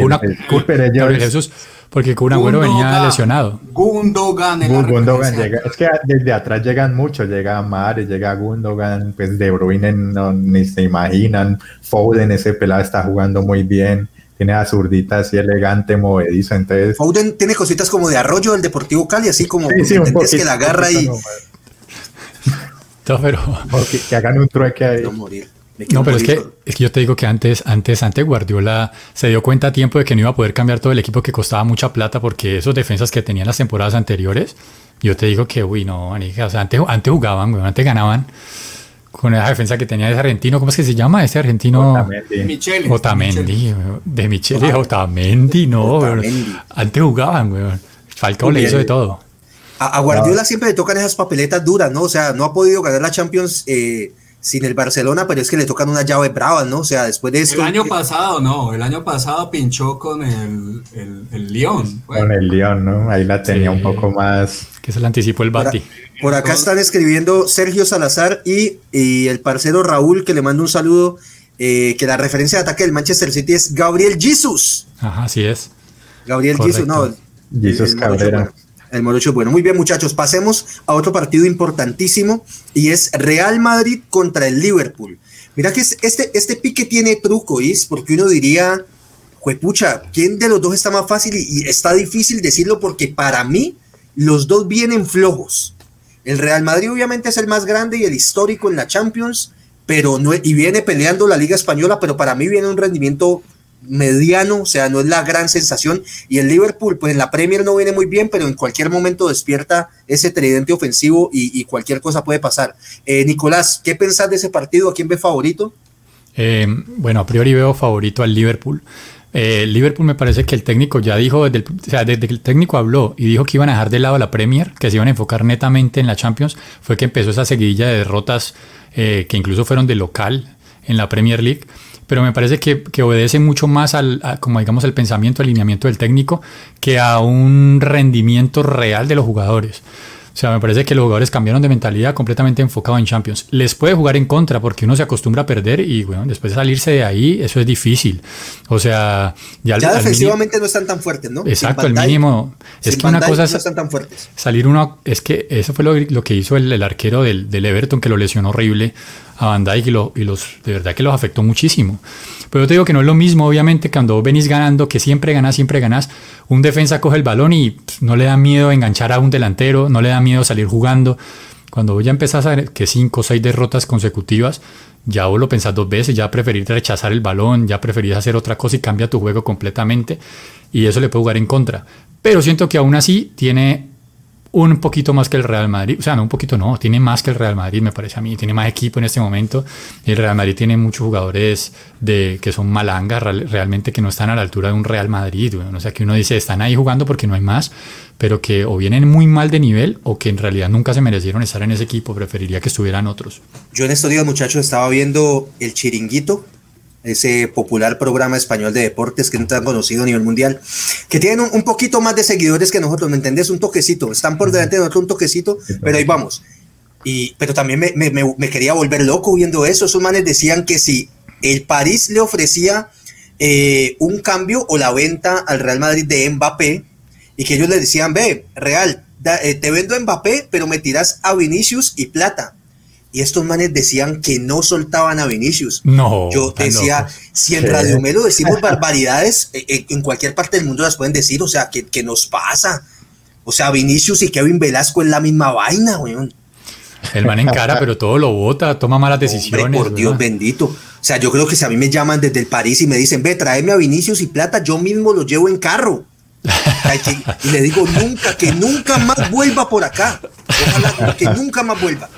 Gabriel, Jesús porque Kun Agüero venía lesionado. Gundogan. Gundogan llega, es que desde atrás llegan muchos, llega Mares, llega Gundogan, pues De Bruyne no, ni se imaginan, Foden, ese pelado está jugando muy bien, tiene a zurdita así elegante, movedizo, entonces... Foden tiene cositas como de arroyo del Deportivo Cali, así como sí, que la agarra y... No, pero... que hagan un trueque ahí. No morir. No, pero es que, es que yo te digo que antes, antes, antes Guardiola se dio cuenta a tiempo de que no iba a poder cambiar todo el equipo que costaba mucha plata porque esos defensas que tenían las temporadas anteriores, yo te digo que, uy, no, o sea, antes, antes jugaban, antes ganaban con esa defensa que tenía ese argentino, ¿cómo es que se llama ese argentino? Michele. Otamendi, de Michele, Otamendi, no, antes jugaban, weón. Falcao le hizo de todo. A, Guardiola siempre le tocan esas papeletas duras, ¿no? O sea, no ha podido ganar la Champions eh, sin el Barcelona, pero es que le tocan una llave brava, ¿no? O sea, después de esto. El año pasado, no, el año pasado pinchó con el, el, Lyon. Con el Lyon, ¿no? Ahí la tenía un poco más. Que se le anticipó el Bati. Por, acá están escribiendo Sergio Salazar y, y, el parcero Raúl, que le mando un saludo, eh, que la referencia de ataque del Manchester City es Gabriel Jesus. Ajá, así es. Gabriel Jesus, no. Jesus Cabrera. El Morocho bueno. Muy bien, muchachos, pasemos a otro partido importantísimo y es Real Madrid contra el Liverpool. Mira que este, este pique tiene truco, ¿is? Porque uno diría, juepucha, ¿quién de los dos está más fácil? Y, está difícil decirlo porque para mí los dos vienen flojos. El Real Madrid obviamente es el más grande y el histórico en la Champions, pero no, y viene peleando la Liga Española, pero para mí viene un rendimiento mediano, o sea, no es la gran sensación. Y el Liverpool, pues en la Premier no viene muy bien, pero en cualquier momento despierta ese tridente ofensivo y, cualquier cosa puede pasar. Eh, Nicolás, ¿qué pensás de ese partido? ¿A quién ve favorito? Eh, bueno, a priori veo favorito al Liverpool. Eh, Liverpool me parece que el técnico ya dijo, desde el, o sea, desde que el técnico habló y dijo que iban a dejar de lado la Premier, que se iban a enfocar netamente en la Champions, fue que empezó esa seguidilla de derrotas que incluso fueron de local en la Premier League pero me parece que, obedece mucho más al, como digamos, el pensamiento, alineamiento del técnico, que a un rendimiento real de los jugadores. O sea, me parece que los jugadores cambiaron de mentalidad completamente enfocado en Champions. Les puede jugar en contra porque uno se acostumbra a perder y bueno, después de salirse de ahí, eso es difícil. O sea, ya, ya defensivamente no están tan fuertes, ¿no? Exacto, el mínimo. Es que una cosa es. tan fuertes. Salir uno. Es que eso fue lo, que hizo el, arquero del, del, Everton, que lo lesionó horrible a Van Dijk y, lo, y los, de verdad que los afectó muchísimo. Pero yo te digo que no es lo mismo, obviamente, cuando venís ganando, que siempre ganás, siempre ganás. Un defensa coge el balón y no le da miedo enganchar a un delantero, no le da miedo salir jugando. Cuando ya empezás a que cinco o seis derrotas consecutivas, ya vos lo pensás dos veces, ya preferís rechazar el balón, ya preferís hacer otra cosa y cambia tu juego completamente. Y eso le puede jugar en contra. Pero siento que aún así tiene un poquito más que el Real Madrid, o sea, no un poquito, no, tiene más que el Real Madrid, me parece a mí, tiene más equipo en este momento. El Real Madrid tiene muchos jugadores de, que son malangas, realmente que no están a la altura de un Real Madrid, o sea, que uno dice, están ahí jugando porque no hay más, pero que o vienen muy mal de nivel o que en realidad nunca se merecieron estar en ese equipo, preferiría que estuvieran otros. Yo en estos días, muchachos, estaba viendo El Chiringuito, ese popular programa español de deportes que no tan conocido a nivel mundial, que tienen un, poquito más de seguidores que nosotros, ¿me entendés? Un toquecito, están por delante de nosotros un toquecito, pero ahí vamos. Y, pero también me, me, me, quería volver loco viendo eso. Esos manes decían que si el París le ofrecía eh, un cambio o la venta al Real Madrid de Mbappé, y que ellos le decían, ve, Real, eh, te vendo Mbappé, pero me tiras a Vinicius y plata y estos manes decían que no soltaban a Vinicius. No. Yo decía, si en Radio Melo decimos barbaridades, eh, eh, en cualquier parte del mundo las pueden decir, o sea, ¿qué, nos pasa? O sea, Vinicius y Kevin Velasco es la misma vaina, weón. El man en cara, pero todo lo vota, toma malas decisiones. por Dios bendito. O sea, yo creo que si a mí me llaman desde el París y me dicen, ve, tráeme a Vinicius y plata, yo mismo lo llevo en carro. y le digo, nunca, que nunca más vuelva por acá. Ojalá que nunca más vuelva.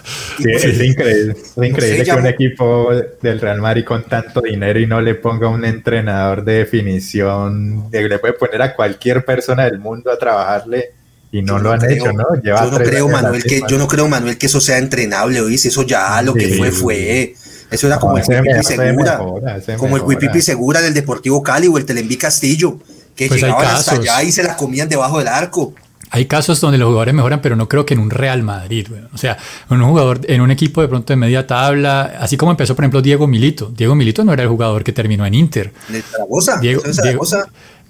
Pues es increíble, es increíble que un equipo del Real Madrid con tanto dinero y no le ponga un entrenador de definición, le puede poner a cualquier persona del mundo a trabajarle y no, lo han hecho, ¿no? yo no creo, Manuel, que, yo no creo, Manuel, que eso sea entrenable, ¿oíste? Eso ya lo que fue, fue. Eso era como el Wipipi Segura, como el Wipipi Segura del Deportivo Cali o el Telenví Castillo, que pues llegaban hasta allá y se la comían debajo del arco. Hay casos donde los jugadores mejoran, pero no creo que en un Real Madrid. O sea, en un jugador, en un equipo de pronto de media tabla, así como empezó, por ejemplo, Diego Milito. Diego Milito no era el jugador que terminó en Inter. De Zaragoza. Diego,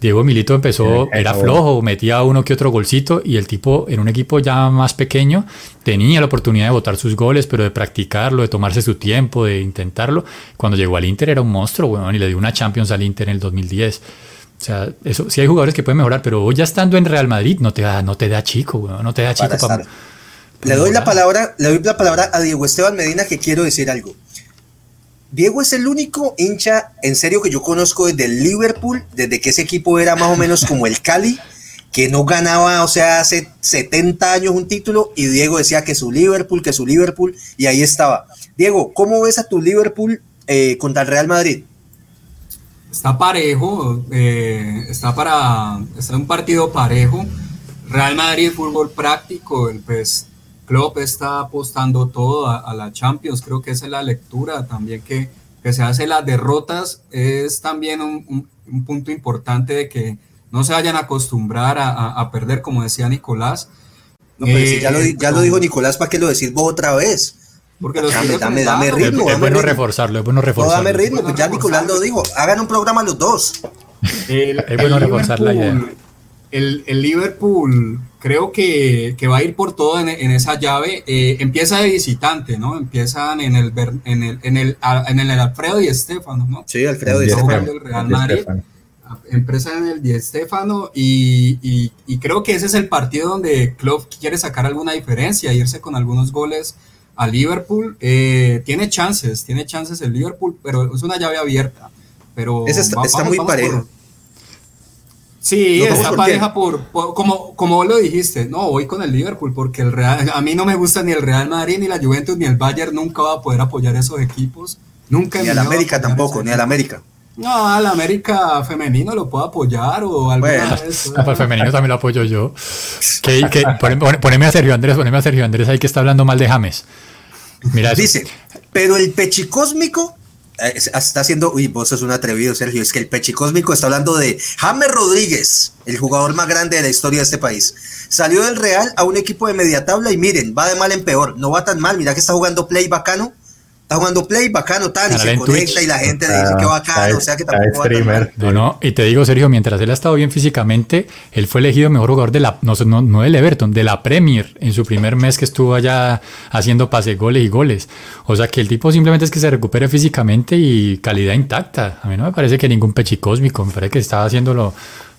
Diego, Milito empezó, era flojo, metía uno que otro golcito y el tipo en un equipo ya más pequeño tenía la oportunidad de botar sus goles, pero de practicarlo, de tomarse su tiempo, de intentarlo. Cuando llegó al Inter era un monstruo, bueno, y le dio una Champions al Inter en el 2010. O sea, eso sí hay jugadores que pueden mejorar, pero ya estando en Real Madrid no te da, no te da chico, no te da chico para, Le doy la palabra, le doy la palabra a Diego Esteban Medina que quiero decir algo. Diego es el único hincha en serio que yo conozco desde el Liverpool, desde que ese equipo era más o menos como el Cali, que no ganaba, o sea, hace 70 años un título y Diego decía que su Liverpool, que su Liverpool, y ahí estaba. Diego, ¿cómo ves a tu Liverpool eh, contra el Real Madrid? Está parejo, eh, está para, está un partido parejo. Real Madrid, fútbol práctico, el pues Klopp está apostando todo a, la Champions, creo que esa es la lectura también que, que se hace las derrotas, es también un, un, punto importante de que no se vayan a acostumbrar a, a, perder, como decía Nicolás. No, pero si ya lo, ya lo dijo Nicolás, ¿para qué lo decís vos otra vez? Porque los dame, dame, dame, ritmo. Es, bueno reforzarlo, es bueno reforzarlo. No, dame ritmo, pues ya Nicolás lo dijo. Hagan un programa los dos. El, es bueno reforzar la idea. El, el, Liverpool creo que, que, va a ir por todo en, en esa llave. Eh, empieza de visitante, ¿no? Empiezan en el en el, en el, en el Alfredo y Estefano, ¿no? Sí, Alfredo y Estefano. Del Real Madrid. Empresa en el Di Estefano y, y, y, creo que ese es el partido donde Klopp quiere sacar alguna diferencia, irse con algunos goles a Liverpool. Eh, tiene chances, tiene chances el Liverpool, pero es una llave abierta. Pero Esa está, está muy parejo. Por, sí, no, está pareja por, por, como, como vos lo dijiste. No, voy con el Liverpool porque el Real, a mí no me gusta ni el Real Madrid, ni la Juventus, ni el Bayern. Nunca va a poder apoyar esos equipos. Nunca. Ni al América tampoco, ni al América. No, al América femenino lo puedo apoyar o algo bueno, vez, no, pues femenino también lo apoyo yo. Que, que, poneme a Sergio Andrés, poneme a Sergio Andrés ahí que está hablando mal de James. Dice, pero el pechicósmico eh, está haciendo, uy, vos sos un atrevido, Sergio, es que el pechicósmico está hablando de James Rodríguez, el jugador más grande de la historia de este país. Salió del Real a un equipo de media tabla y miren, va de mal en peor, no va tan mal, mira que está jugando play bacano, está jugando play bacano tal, y se conecta Twitch. y la gente le dice que bacano, o sea que tampoco streamer. No, no, y te digo, Sergio, mientras él ha estado bien físicamente, él fue elegido mejor jugador de la, no, no, no del Everton, de la Premier en su primer mes que estuvo allá haciendo pase, goles y goles. O sea que el tipo simplemente es que se recupere físicamente y calidad intacta. A mí no me parece que ningún pechicósmico, me parece que estaba haciéndolo.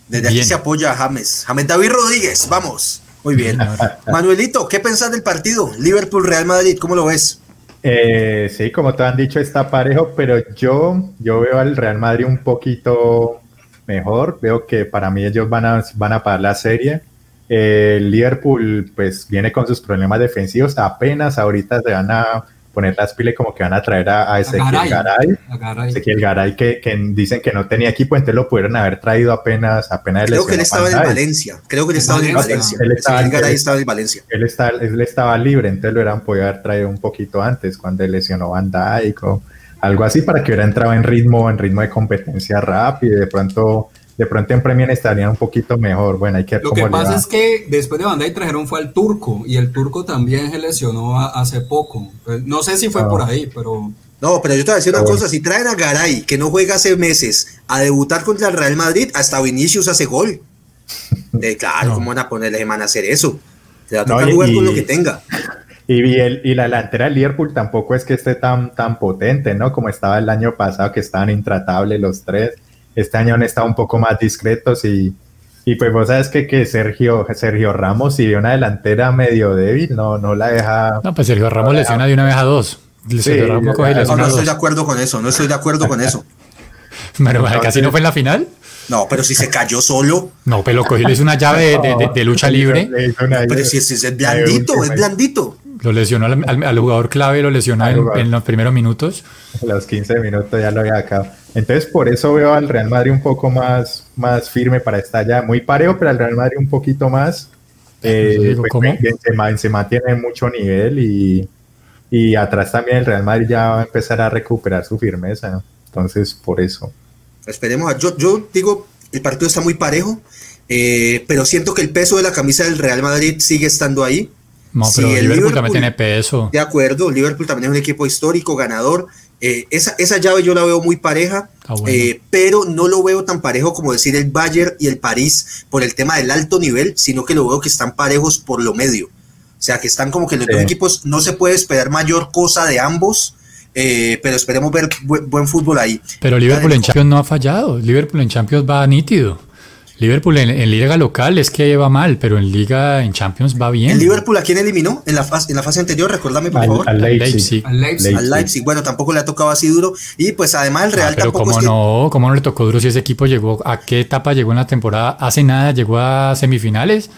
Desde bien. aquí se apoya a James. James David Rodríguez, vamos. Muy bien. Manuelito, ¿qué pensás del partido? Liverpool-Real Madrid, ¿cómo lo ves? Eh, sí, como te han dicho, está parejo, pero yo, yo veo al Real Madrid un poquito mejor. Veo que para mí ellos van a, van a pagar la serie. Eh, Liverpool, pues, viene con sus problemas defensivos. Apenas ahorita se van a poner las pilas como que van a traer a, a Ezequiel Garay. Garay. A Garay. Ezequiel Garay, que, que dicen que no tenía equipo, entonces lo pudieron haber traído apenas, apenas Creo que él estaba en. Valencia. Creo que él estaba en Valencia. Él estaba- Ezequiel Garay estaba en Valencia. él, está, él estaba libre, entonces lo hubieran podido haber traído un poquito antes, cuando él lesionó Van Dijk o algo así, para que hubiera entrado en ritmo, en ritmo de competencia rápido y de pronto, de pronto en Premier estarían un poquito mejor. Bueno, hay que ver Lo cómo que pasa es que después de Bandai trajeron fue al turco y el turco también se lesionó a- hace poco. Pues, no sé si fue Ah. por ahí, pero No, pero yo te voy a decir una cosa, si traen a Garay, que no juega hace meses, a debutar contra el Real Madrid, hasta Vinicius hace gol. De, claro, No. ¿cómo van a ponerle a hacer eso? Se va a No, y- jugar con y- lo que tenga. Y, y el- y la delantera del Liverpool tampoco es que esté tan, tan potente, ¿no? Como estaba el año pasado, que estaban intratables los tres. Este año han estado un poco más discretos y, y pues vos sabes que, que Sergio, Sergio Ramos, si ve una delantera medio débil, no, no la deja. No, pues Sergio Ramos lesiona de una vez a dos. Sergio Ramos coge No, no estoy de acuerdo con eso, no estoy de acuerdo con eso. Pero casi no fue en la final. No, pero si se cayó solo, No, pero cogió y le hizo una llave de, de- de- de lucha libre. Pero si es, es blandito, es blandito. Lo lesionó al, al- al jugador clave, lo lesionó en, en los primeros minutos. A los 15 minutos ya lo había acabado. Entonces, por eso veo al Real Madrid un poco más, más firme para esta ya. Muy parejo, pero al Real Madrid un poquito más. Eh, pues, ¿cómo? Benzema, Benzema tiene mucho nivel y, y atrás también el Real Madrid ya va a empezar a recuperar su firmeza. ¿no? Entonces, por eso. Esperemos. a- Yo, yo digo, el partido está muy parejo, eh, pero siento que el peso de la camisa del Real Madrid sigue estando ahí. No, Sí, pero el Liverpool, Liverpool- también tiene peso. De acuerdo, Liverpool también es un equipo histórico, ganador. Eh, esa, esa llave yo la veo muy pareja, Ah, bueno. eh, pero no lo veo tan parejo como decir el Bayern y el París por el tema del alto nivel, sino que lo veo que están parejos por lo medio. O sea, que están como que los Sí. dos equipos no se puede esperar mayor cosa de ambos, eh, pero esperemos ver buen, buen fútbol ahí. Pero Liverpool en Champions no ha fallado. Liverpool en Champions va nítido. Liverpool en, liga local es que va mal, pero en liga en Champions va bien. ¿El Liverpool a quién eliminó en la fase, en la fase anterior? Recuérdame por favor. Al Leipzig. Al Leipzig. Al Leipzig. Bueno, tampoco le ha tocado así duro. Y pues además el Real ah, pero tampoco cómo no, cómo no le tocó duro si ese equipo llegó, ¿a qué etapa llegó en la temporada? Hace nada llegó a semifinales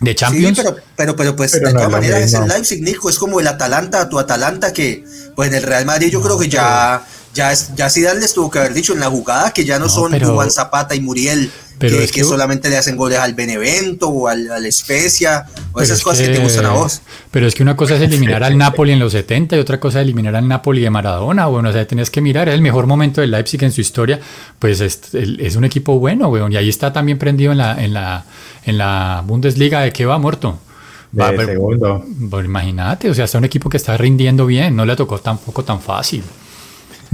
de Champions. Sí, pero, pero, pero pues de todas maneras es el Leipzig, Nico, es como el Atalanta, tu Atalanta que pues en el Real Madrid yo creo que ya ya, ya Zidane les tuvo que haber dicho en la jugada que ya no, son Juan Zapata y Muriel que, que, solamente le hacen goles al Benevento o al, al Especia o esas cosas que, te gustan a vos. Pero es que una cosa es eliminar al Napoli en los 70 y otra cosa es eliminar al Napoli de Maradona. Bueno, o sea, tenés que mirar, es el mejor momento del Leipzig en su historia. Pues es, es un equipo bueno, weón. Y ahí está también prendido en la, en la, en la Bundesliga de que va muerto. Va, de segundo. imagínate, o sea, está un equipo que está rindiendo bien, no le tocó tampoco tan fácil.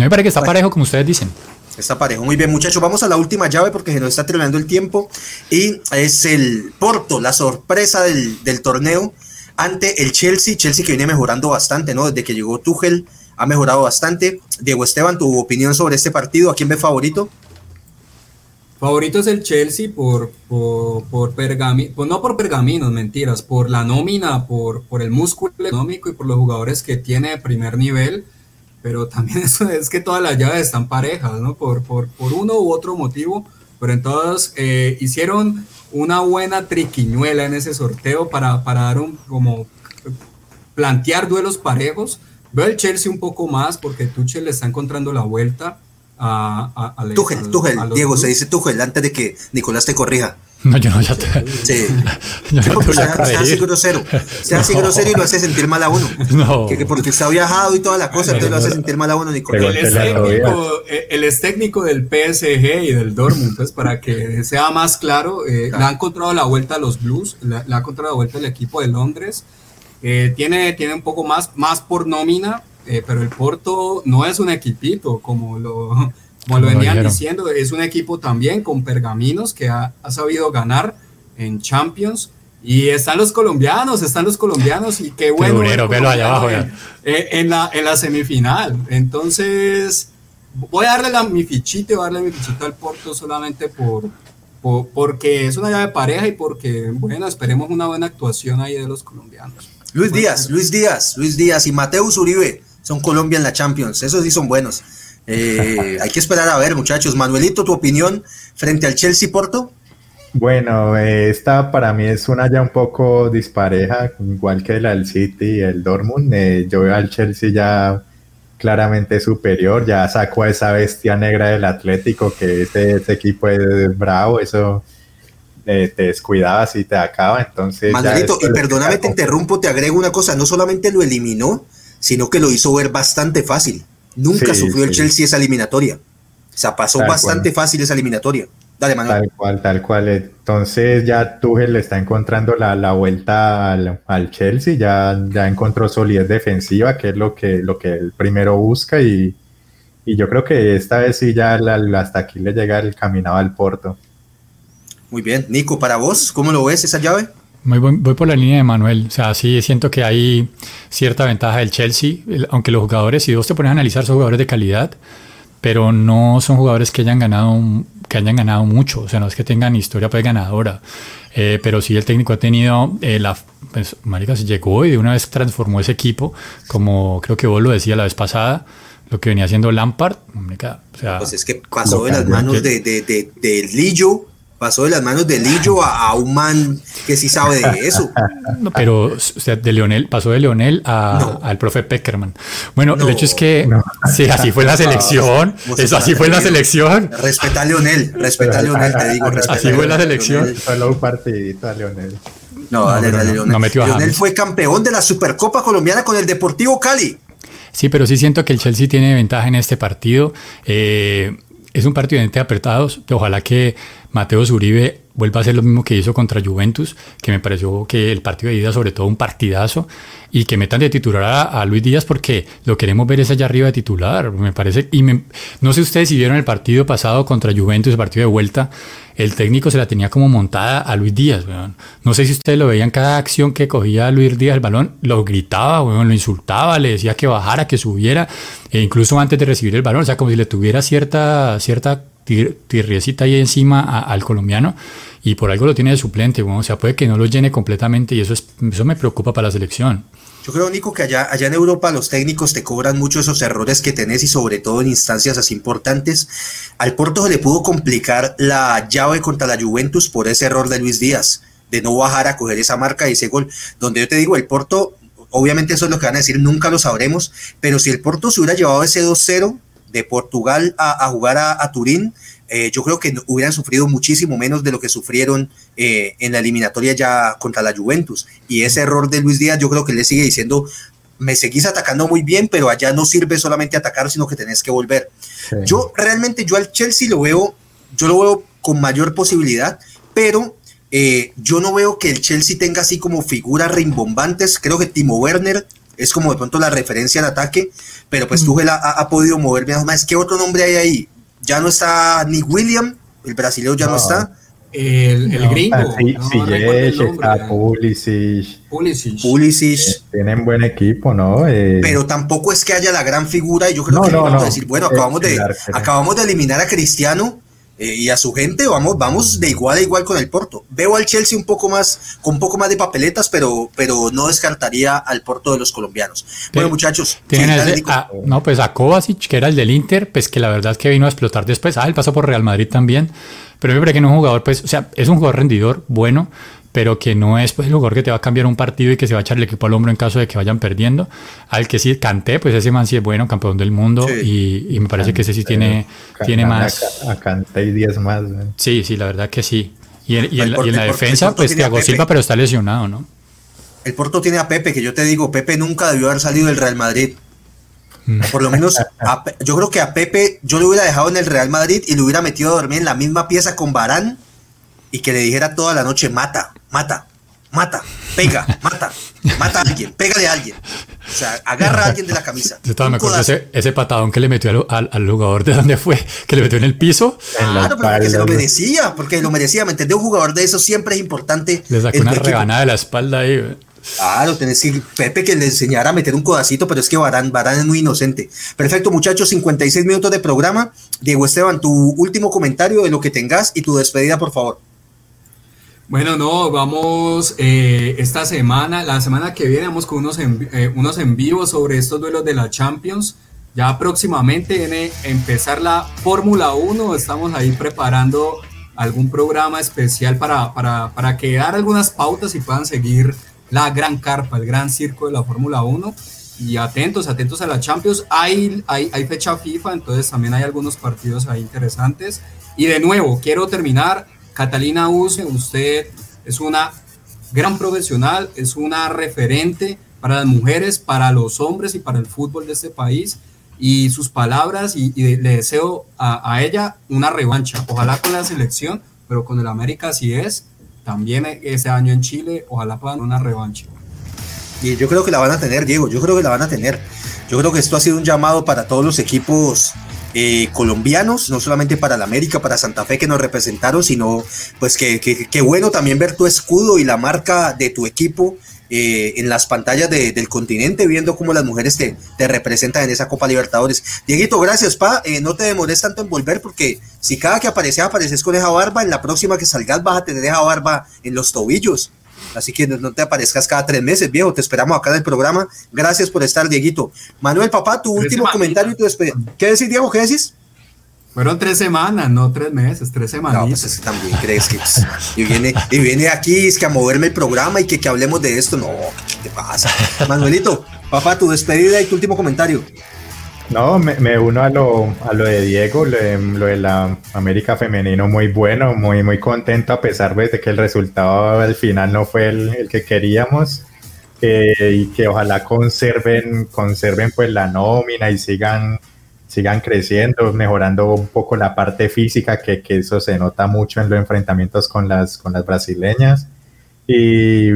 No me parece que está parejo como ustedes dicen. Está parejo. Muy bien, muchachos. Vamos a la última llave porque se nos está terminando el tiempo. Y es el Porto, la sorpresa del, del, torneo ante el Chelsea. Chelsea que viene mejorando bastante, ¿no? Desde que llegó Tuchel ha mejorado bastante. Diego Esteban, tu opinión sobre este partido. ¿A quién ve favorito? Favorito es el Chelsea por, por, por pergaminos, pues no por pergaminos, mentiras, por la nómina, por, por el músculo económico y por los jugadores que tiene de primer nivel pero también eso es que todas las llaves están parejas, ¿no? Por, por, por uno u otro motivo, pero entonces eh, hicieron una buena triquiñuela en ese sorteo para, para dar un, como, plantear duelos parejos. Veo el Chelsea un poco más porque Tuchel le está encontrando la vuelta a, a, a Tuchel, Tuchel, Diego, se dice Tuchel antes de que Nicolás te corrija. No, yo no, ya te. Sí. Yo no te sea, sea así grosero. Sea así grosero y lo hace sentir mal a uno. No. Que, porque está viajado y toda la cosa, entonces lo hace sentir mal a uno, Nicolás. Él es, técnico, él es técnico del PSG y del Dortmund, entonces para que sea más claro, eh, le ha encontrado la vuelta a los Blues, le, ha encontrado la vuelta al equipo de Londres. Eh, tiene, tiene un poco más, más por nómina, eh, pero el Porto no es un equipito como lo como lo venían diciendo, es un equipo también con pergaminos que ha, sabido ganar en Champions. Y están los colombianos, están los colombianos y qué bueno. allá abajo, en, la, en la semifinal. Entonces, voy a darle la, mi fichita, voy a darle mi fichita al Porto solamente por, porque es una llave pareja y porque, bueno, esperemos una buena actuación ahí de los colombianos. Luis Díaz, Luis Díaz, Luis Díaz y Mateus Uribe son Colombia en la Champions. Esos sí son buenos. Eh, hay que esperar a ver, muchachos. Manuelito, tu opinión frente al Chelsea Porto. Bueno, esta para mí es una ya un poco dispareja, igual que la del City y el Dortmund. Eh, yo veo al Chelsea ya claramente superior, ya sacó a esa bestia negra del Atlético, que ese, equipo es bravo, eso eh, te descuidabas y te acaba. Entonces, Manuelito, y perdóname, te interrumpo, te agrego una cosa, no solamente lo eliminó, sino que lo hizo ver bastante fácil. Nunca sufrió el Chelsea esa eliminatoria. O sea, pasó bastante fácil esa eliminatoria. Dale, Manuel. Tal cual, tal cual. Entonces ya Tuchel le está encontrando la, la vuelta al, Chelsea, ya, ya encontró solidez defensiva, que es lo que, lo que él primero busca y, y yo creo que esta vez sí ya hasta aquí le llega el caminado al Porto. Muy bien. Nico, para vos, ¿cómo lo ves esa llave? Voy, por la línea de Manuel. O sea, sí siento que hay cierta ventaja del Chelsea, aunque los jugadores, si vos te pones a analizar, son jugadores de calidad, pero no son jugadores que hayan ganado que hayan ganado mucho. O sea, no es que tengan historia pues ganadora. Eh, pero sí el técnico ha tenido eh, la pues, marica se llegó y de una vez transformó ese equipo, como creo que vos lo decías la vez pasada, lo que venía haciendo Lampard. o sea, pues es que pasó de las manos de, de, de, de Lillo pasó de las manos de Lillo a, un man que sí sabe de eso. pero o sea, de Leonel, pasó de Leonel al profe Peckerman. Bueno, el hecho es que sí, así fue la selección. Eso así fue la selección. Respeta a Leonel, respeta a Leonel, te digo. Así fue la selección. Solo un partidito a Leonel. No, dale, dale, Leonel. Leonel fue campeón de la Supercopa Colombiana con el Deportivo Cali. Sí, pero sí siento que el Chelsea tiene ventaja en este partido. Eh, es un partido de apretados. Ojalá que Mateo Zuribe vuelva a hacer lo mismo que hizo contra Juventus, que me pareció que el partido de ida, sobre todo un partidazo, y que metan de titular a, Luis Díaz porque lo queremos ver es allá arriba de titular. Me parece, y no sé ustedes si vieron el partido pasado contra Juventus, el partido de vuelta, el técnico se la tenía como montada a Luis Díaz. No sé si ustedes lo veían, cada acción que cogía a Luis Díaz el balón, lo gritaba, lo insultaba, le decía que bajara, que subiera, e incluso antes de recibir el balón, o sea, como si le tuviera cierta, cierta tirriecita ahí encima al colombiano y por algo lo tiene de suplente, bueno, o sea, puede que no lo llene completamente y eso, es, eso me preocupa para la selección. Yo creo, Nico, que allá, allá en Europa los técnicos te cobran mucho esos errores que tenés y sobre todo en instancias así importantes. Al Porto se le pudo complicar la llave contra la Juventus por ese error de Luis Díaz, de no bajar a coger esa marca y ese gol. Donde yo te digo, el Porto, obviamente eso es lo que van a decir, nunca lo sabremos, pero si el Porto se hubiera llevado ese 2-0 de Portugal a, jugar a Turín, eh, yo creo que hubieran sufrido muchísimo menos de lo que sufrieron eh, en la eliminatoria ya contra la Juventus. Y ese error de Luis Díaz, yo creo que le sigue diciendo, me seguís atacando muy bien, pero allá no sirve solamente atacar, sino que tenés que volver. Yo realmente, yo al Chelsea lo veo, yo lo veo con mayor posibilidad, pero eh, yo no veo que el Chelsea tenga así como figuras rimbombantes. Creo que Timo Werner es como de pronto la referencia al ataque, pero pues mm. Tuchel ha, ha, podido mover más. ¿Qué otro nombre hay ahí? ya no está ni William, el brasileño ya no, está. El, el gringo. Ah, sí, sí, está Pulisic. Pulisic. Eh, tienen buen equipo, ¿no? Eh, Pero tampoco es que haya la gran figura y yo creo que vamos a decir, bueno, acabamos, de, acabamos de eliminar a Cristiano eh, y a su gente vamos, vamos de igual a igual con el Porto. Veo al Chelsea un poco más, con un poco más de papeletas, pero, pero no descartaría al Porto de los colombianos. Bueno, muchachos. no, pues a Kovacic, que era el del Inter, pues que la verdad es que vino a explotar después. Ah, él pasó por Real Madrid también. Pero me parece que no es un jugador, pues, o sea, es un jugador rendidor, bueno, pero que no es pues, el jugador que te va a cambiar un partido y que se va a echar el equipo al hombro en caso de que vayan perdiendo. Al que sí canté, pues ese man sí es bueno, campeón del mundo, y, me parece que ese sí tiene, tiene más. A, Canté y 10 más. Sí, sí, la verdad que sí. Y, en, la defensa, pues Thiago Silva, pero está lesionado, ¿no? El Porto tiene a Pepe, que yo te digo, Pepe nunca debió haber salido del Real Madrid. Mm. Por lo menos, yo creo que a Pepe yo lo hubiera dejado en el Real Madrid y lo hubiera metido a dormir en la misma pieza con Barán y que le dijera toda la noche, mata, mata, mata, pega, mata, mata a alguien, pégale a alguien. O sea, agarra a alguien de la camisa. Yo estaba, me acuerdo ese, ese, patadón que le metió al, al, jugador de donde fue, que le metió en el piso. Claro, pero porque se lo merecía, porque lo merecía, ¿me entendés? Un jugador de eso siempre es importante. Le sacó una rebanada de la espalda ahí. Claro, tenés que Pepe que le enseñara a meter un codacito, pero es que Barán, Barán es muy inocente. Perfecto, muchachos, 56 minutos de programa. Diego Esteban, tu último comentario de lo que tengas y tu despedida, por favor. Bueno, no, vamos eh, esta semana, la semana que viene vamos con unos en, eh, unos en vivo sobre estos duelos de la Champions. Ya próximamente viene empezar la Fórmula 1, estamos ahí preparando algún programa especial para, para, para que dar algunas pautas y puedan seguir la gran carpa, el gran circo de la Fórmula 1. Y atentos, atentos a la Champions. Hay, hay, hay fecha FIFA, entonces también hay algunos partidos ahí interesantes. Y de nuevo, quiero terminar Catalina Use, usted es una gran profesional, es una referente para las mujeres, para los hombres y para el fútbol de este país. Y sus palabras, y, le deseo a, ella una revancha. Ojalá con la selección, pero con el América si es. También ese año en Chile, ojalá puedan una revancha. Y yo creo que la van a tener, Diego. Yo creo que la van a tener. Yo creo que esto ha sido un llamado para todos los equipos eh, colombianos, no solamente para la América, para Santa Fe que nos representaron, sino pues que, que, bueno también ver tu escudo y la marca de tu equipo eh, en las pantallas del continente, viendo cómo las mujeres te, te, representan en esa Copa Libertadores. Dieguito, gracias, pa. Eh, no te demores tanto en volver, porque si cada que apareces apareces con esa barba, en la próxima que salgas vas a tener esa barba en los tobillos. Así que no te aparezcas cada tres meses, viejo. Te esperamos acá en el programa. Gracias por estar, Dieguito. Manuel, papá, tu último comentario y tu despedida. ¿Qué decís, Diego? ¿Qué decís? Fueron tres semanas, no tres meses, tres semanas. No, pues es que también crees que y, viene, y viene aquí es que a moverme el programa y que, que hablemos de esto. No, ¿qué te pasa? Manuelito, papá, tu despedida y tu último comentario. No, me, uno a lo, a lo de Diego, lo de, la América femenino muy bueno, muy, muy contento a pesar de que el resultado al final no fue el, que queríamos y que ojalá conserven, conserven pues la nómina y sigan, sigan creciendo, mejorando un poco la parte física, que, que eso se nota mucho en los enfrentamientos con las, con las brasileñas. Y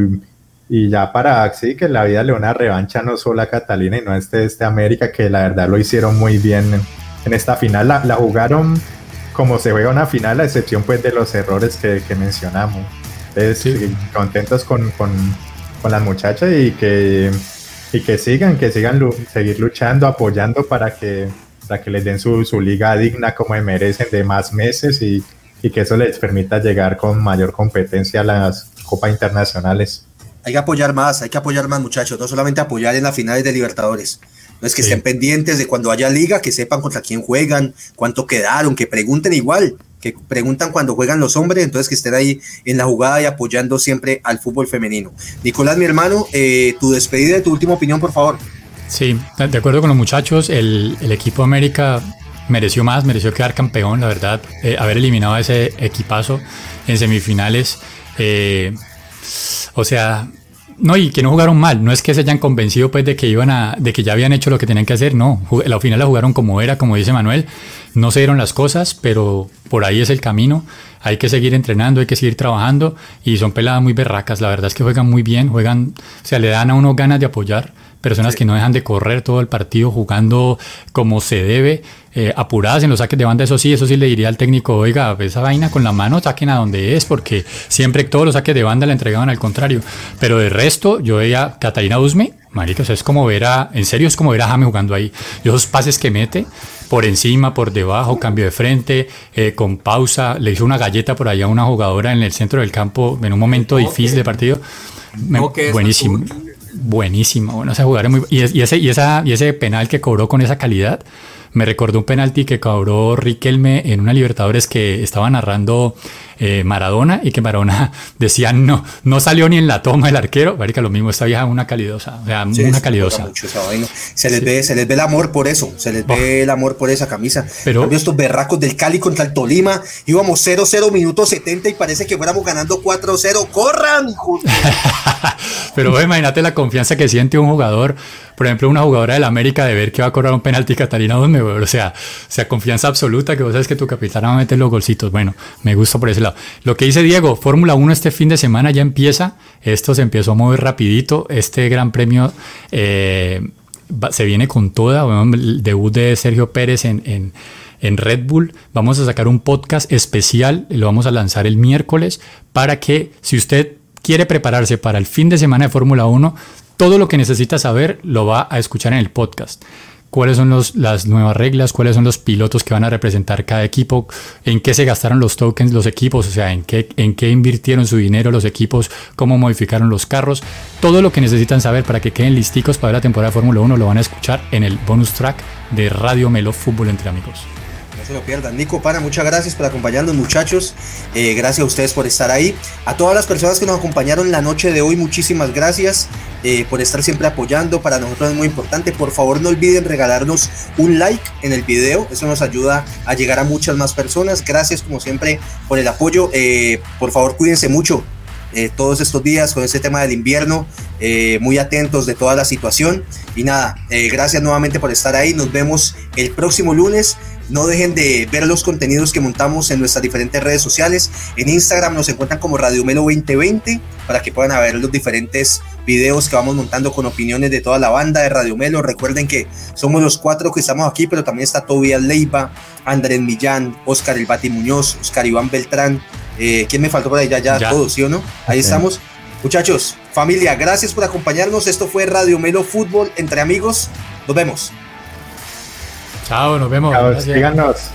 y ya para sí, que la vida le una revancha no solo a Catalina y no a este, este América, que la verdad lo hicieron muy bien en, esta final. La, la, jugaron como se juega una final, a excepción pues de los errores que, que mencionamos. Entonces, contentos con, con, con, las muchachas y que, y que sigan, que sigan seguir luchando, apoyando para que, para que les den su, su liga digna como merecen de más meses y, y que eso les permita llegar con mayor competencia a las copas internacionales. Hay que apoyar más, hay que apoyar más muchachos, no solamente apoyar en las finales de Libertadores. No es que estén pendientes de cuando haya liga, que sepan contra quién juegan, cuánto quedaron, que pregunten igual, que preguntan cuando juegan los hombres, entonces que estén ahí en la jugada y apoyando siempre al fútbol femenino. Nicolás, mi hermano, eh, tu despedida, tu última opinión, por favor. Sí, de acuerdo con los muchachos, el, el equipo América mereció más, mereció quedar campeón, la verdad, eh, haber eliminado a ese equipazo en semifinales. Eh, o sea, no, y que no jugaron mal, no es que se hayan convencido pues de que iban a, de que ya habían hecho lo que tenían que hacer, no, la final la jugaron como era, como dice Manuel, no se dieron las cosas, pero por ahí es el camino, hay que seguir entrenando, hay que seguir trabajando y son peladas muy berracas, la verdad es que juegan muy bien, juegan, o sea, le dan a uno ganas de apoyar, personas que no dejan de correr todo el partido jugando como se debe, eh, apuradas en los saques de banda, eso sí, eso sí le diría al técnico, oiga, esa vaina con la mano saquen a donde es, porque siempre todos los saques de banda le entregaban al contrario. Pero de resto, yo veía a Catalina Usme, marica, es como ver a, en serio es como ver a Jaime jugando ahí. Y esos pases que mete, por encima, por debajo, cambio de frente, eh, con pausa, le hizo una galleta por allá a una jugadora en el centro del campo en un momento difícil de partido. buenísimo buenísimo. Bueno, ese jugador muy, y, ese, y, y ese penal que cobró con esa calidad me recordó un penalti que cobró Riquelme en una Libertadores que estaba narrando eh, Maradona y que Maradona decía no, no salió ni en la toma el arquero. Marica, lo mismo, esta vieja una calidosa, o sea, una calidosa. se les, ve, se les ve el amor por eso, se les ve el amor por esa camisa. Pero estos berracos del Cali contra el Tolima, íbamos 0-0 minutos 70 y parece que fuéramos ganando 4-0. ¡Corran! Pero imagínate la confianza que siente un jugador por ejemplo, una jugadora del América de ver que va a cobrar un penalti Catalina Osme, o sea, o sea, confianza absoluta que vos sabes que tu capitán va a meter los golcitos. Bueno, me gusta por ese Lo que dice Diego, Fórmula 1 este fin de semana ya empieza, esto se empezó a mover rapidito, este gran premio eh, se viene con toda, el debut de Sergio Pérez en, en en Red Bull. Vamos a sacar un podcast especial, lo vamos a lanzar el miércoles para que si usted quiere prepararse para el fin de semana de Fórmula 1, todo lo que necesita saber lo va a escuchar en el podcast. Cuáles son las nuevas reglas, cuáles son los pilotos que van a representar cada equipo, en qué se gastaron los tokens los equipos, o sea, en qué, en qué invirtieron su dinero los equipos, cómo modificaron los carros. Todo lo que necesitan saber para que queden listicos para la temporada de Fórmula 1 lo van a escuchar en el bonus track de Radio Melo Fútbol entre amigos se lo pierdan. Nico Para, muchas gracias por acompañarnos, muchachos. Eh, gracias a ustedes por estar ahí. A todas las personas que nos acompañaron la noche de hoy, muchísimas gracias eh, por estar siempre apoyando. Para nosotros es muy importante. Por favor, no olviden regalarnos un like en el video. Eso nos ayuda a llegar a muchas más personas. Gracias, como siempre, por el apoyo. Eh, por favor, cuídense mucho. todos estos días con este tema del invierno, muy atentos de toda la situación. Y nada, gracias nuevamente por estar ahí. Nos vemos el próximo lunes. No dejen de ver los contenidos que montamos en nuestras diferentes redes sociales. En Instagram nos encuentran como Radio Melo 2020 para que puedan ver los diferentes videos que vamos montando con opiniones de toda la banda de Radio Melo. Recuerden que somos los cuatro que estamos aquí, pero también está Tobias Leiva, Andrés Millán, Oscar El Bati Muñoz, Oscar Iván Beltrán. Eh, ¿Quién me faltó por ahí? Ya, ya, todos, ¿sí o no? Ahí estamos. Muchachos, familia, gracias por acompañarnos. Esto fue Radio Melo Fútbol entre amigos. Nos vemos. Chao, nos vemos. Chao, síganos.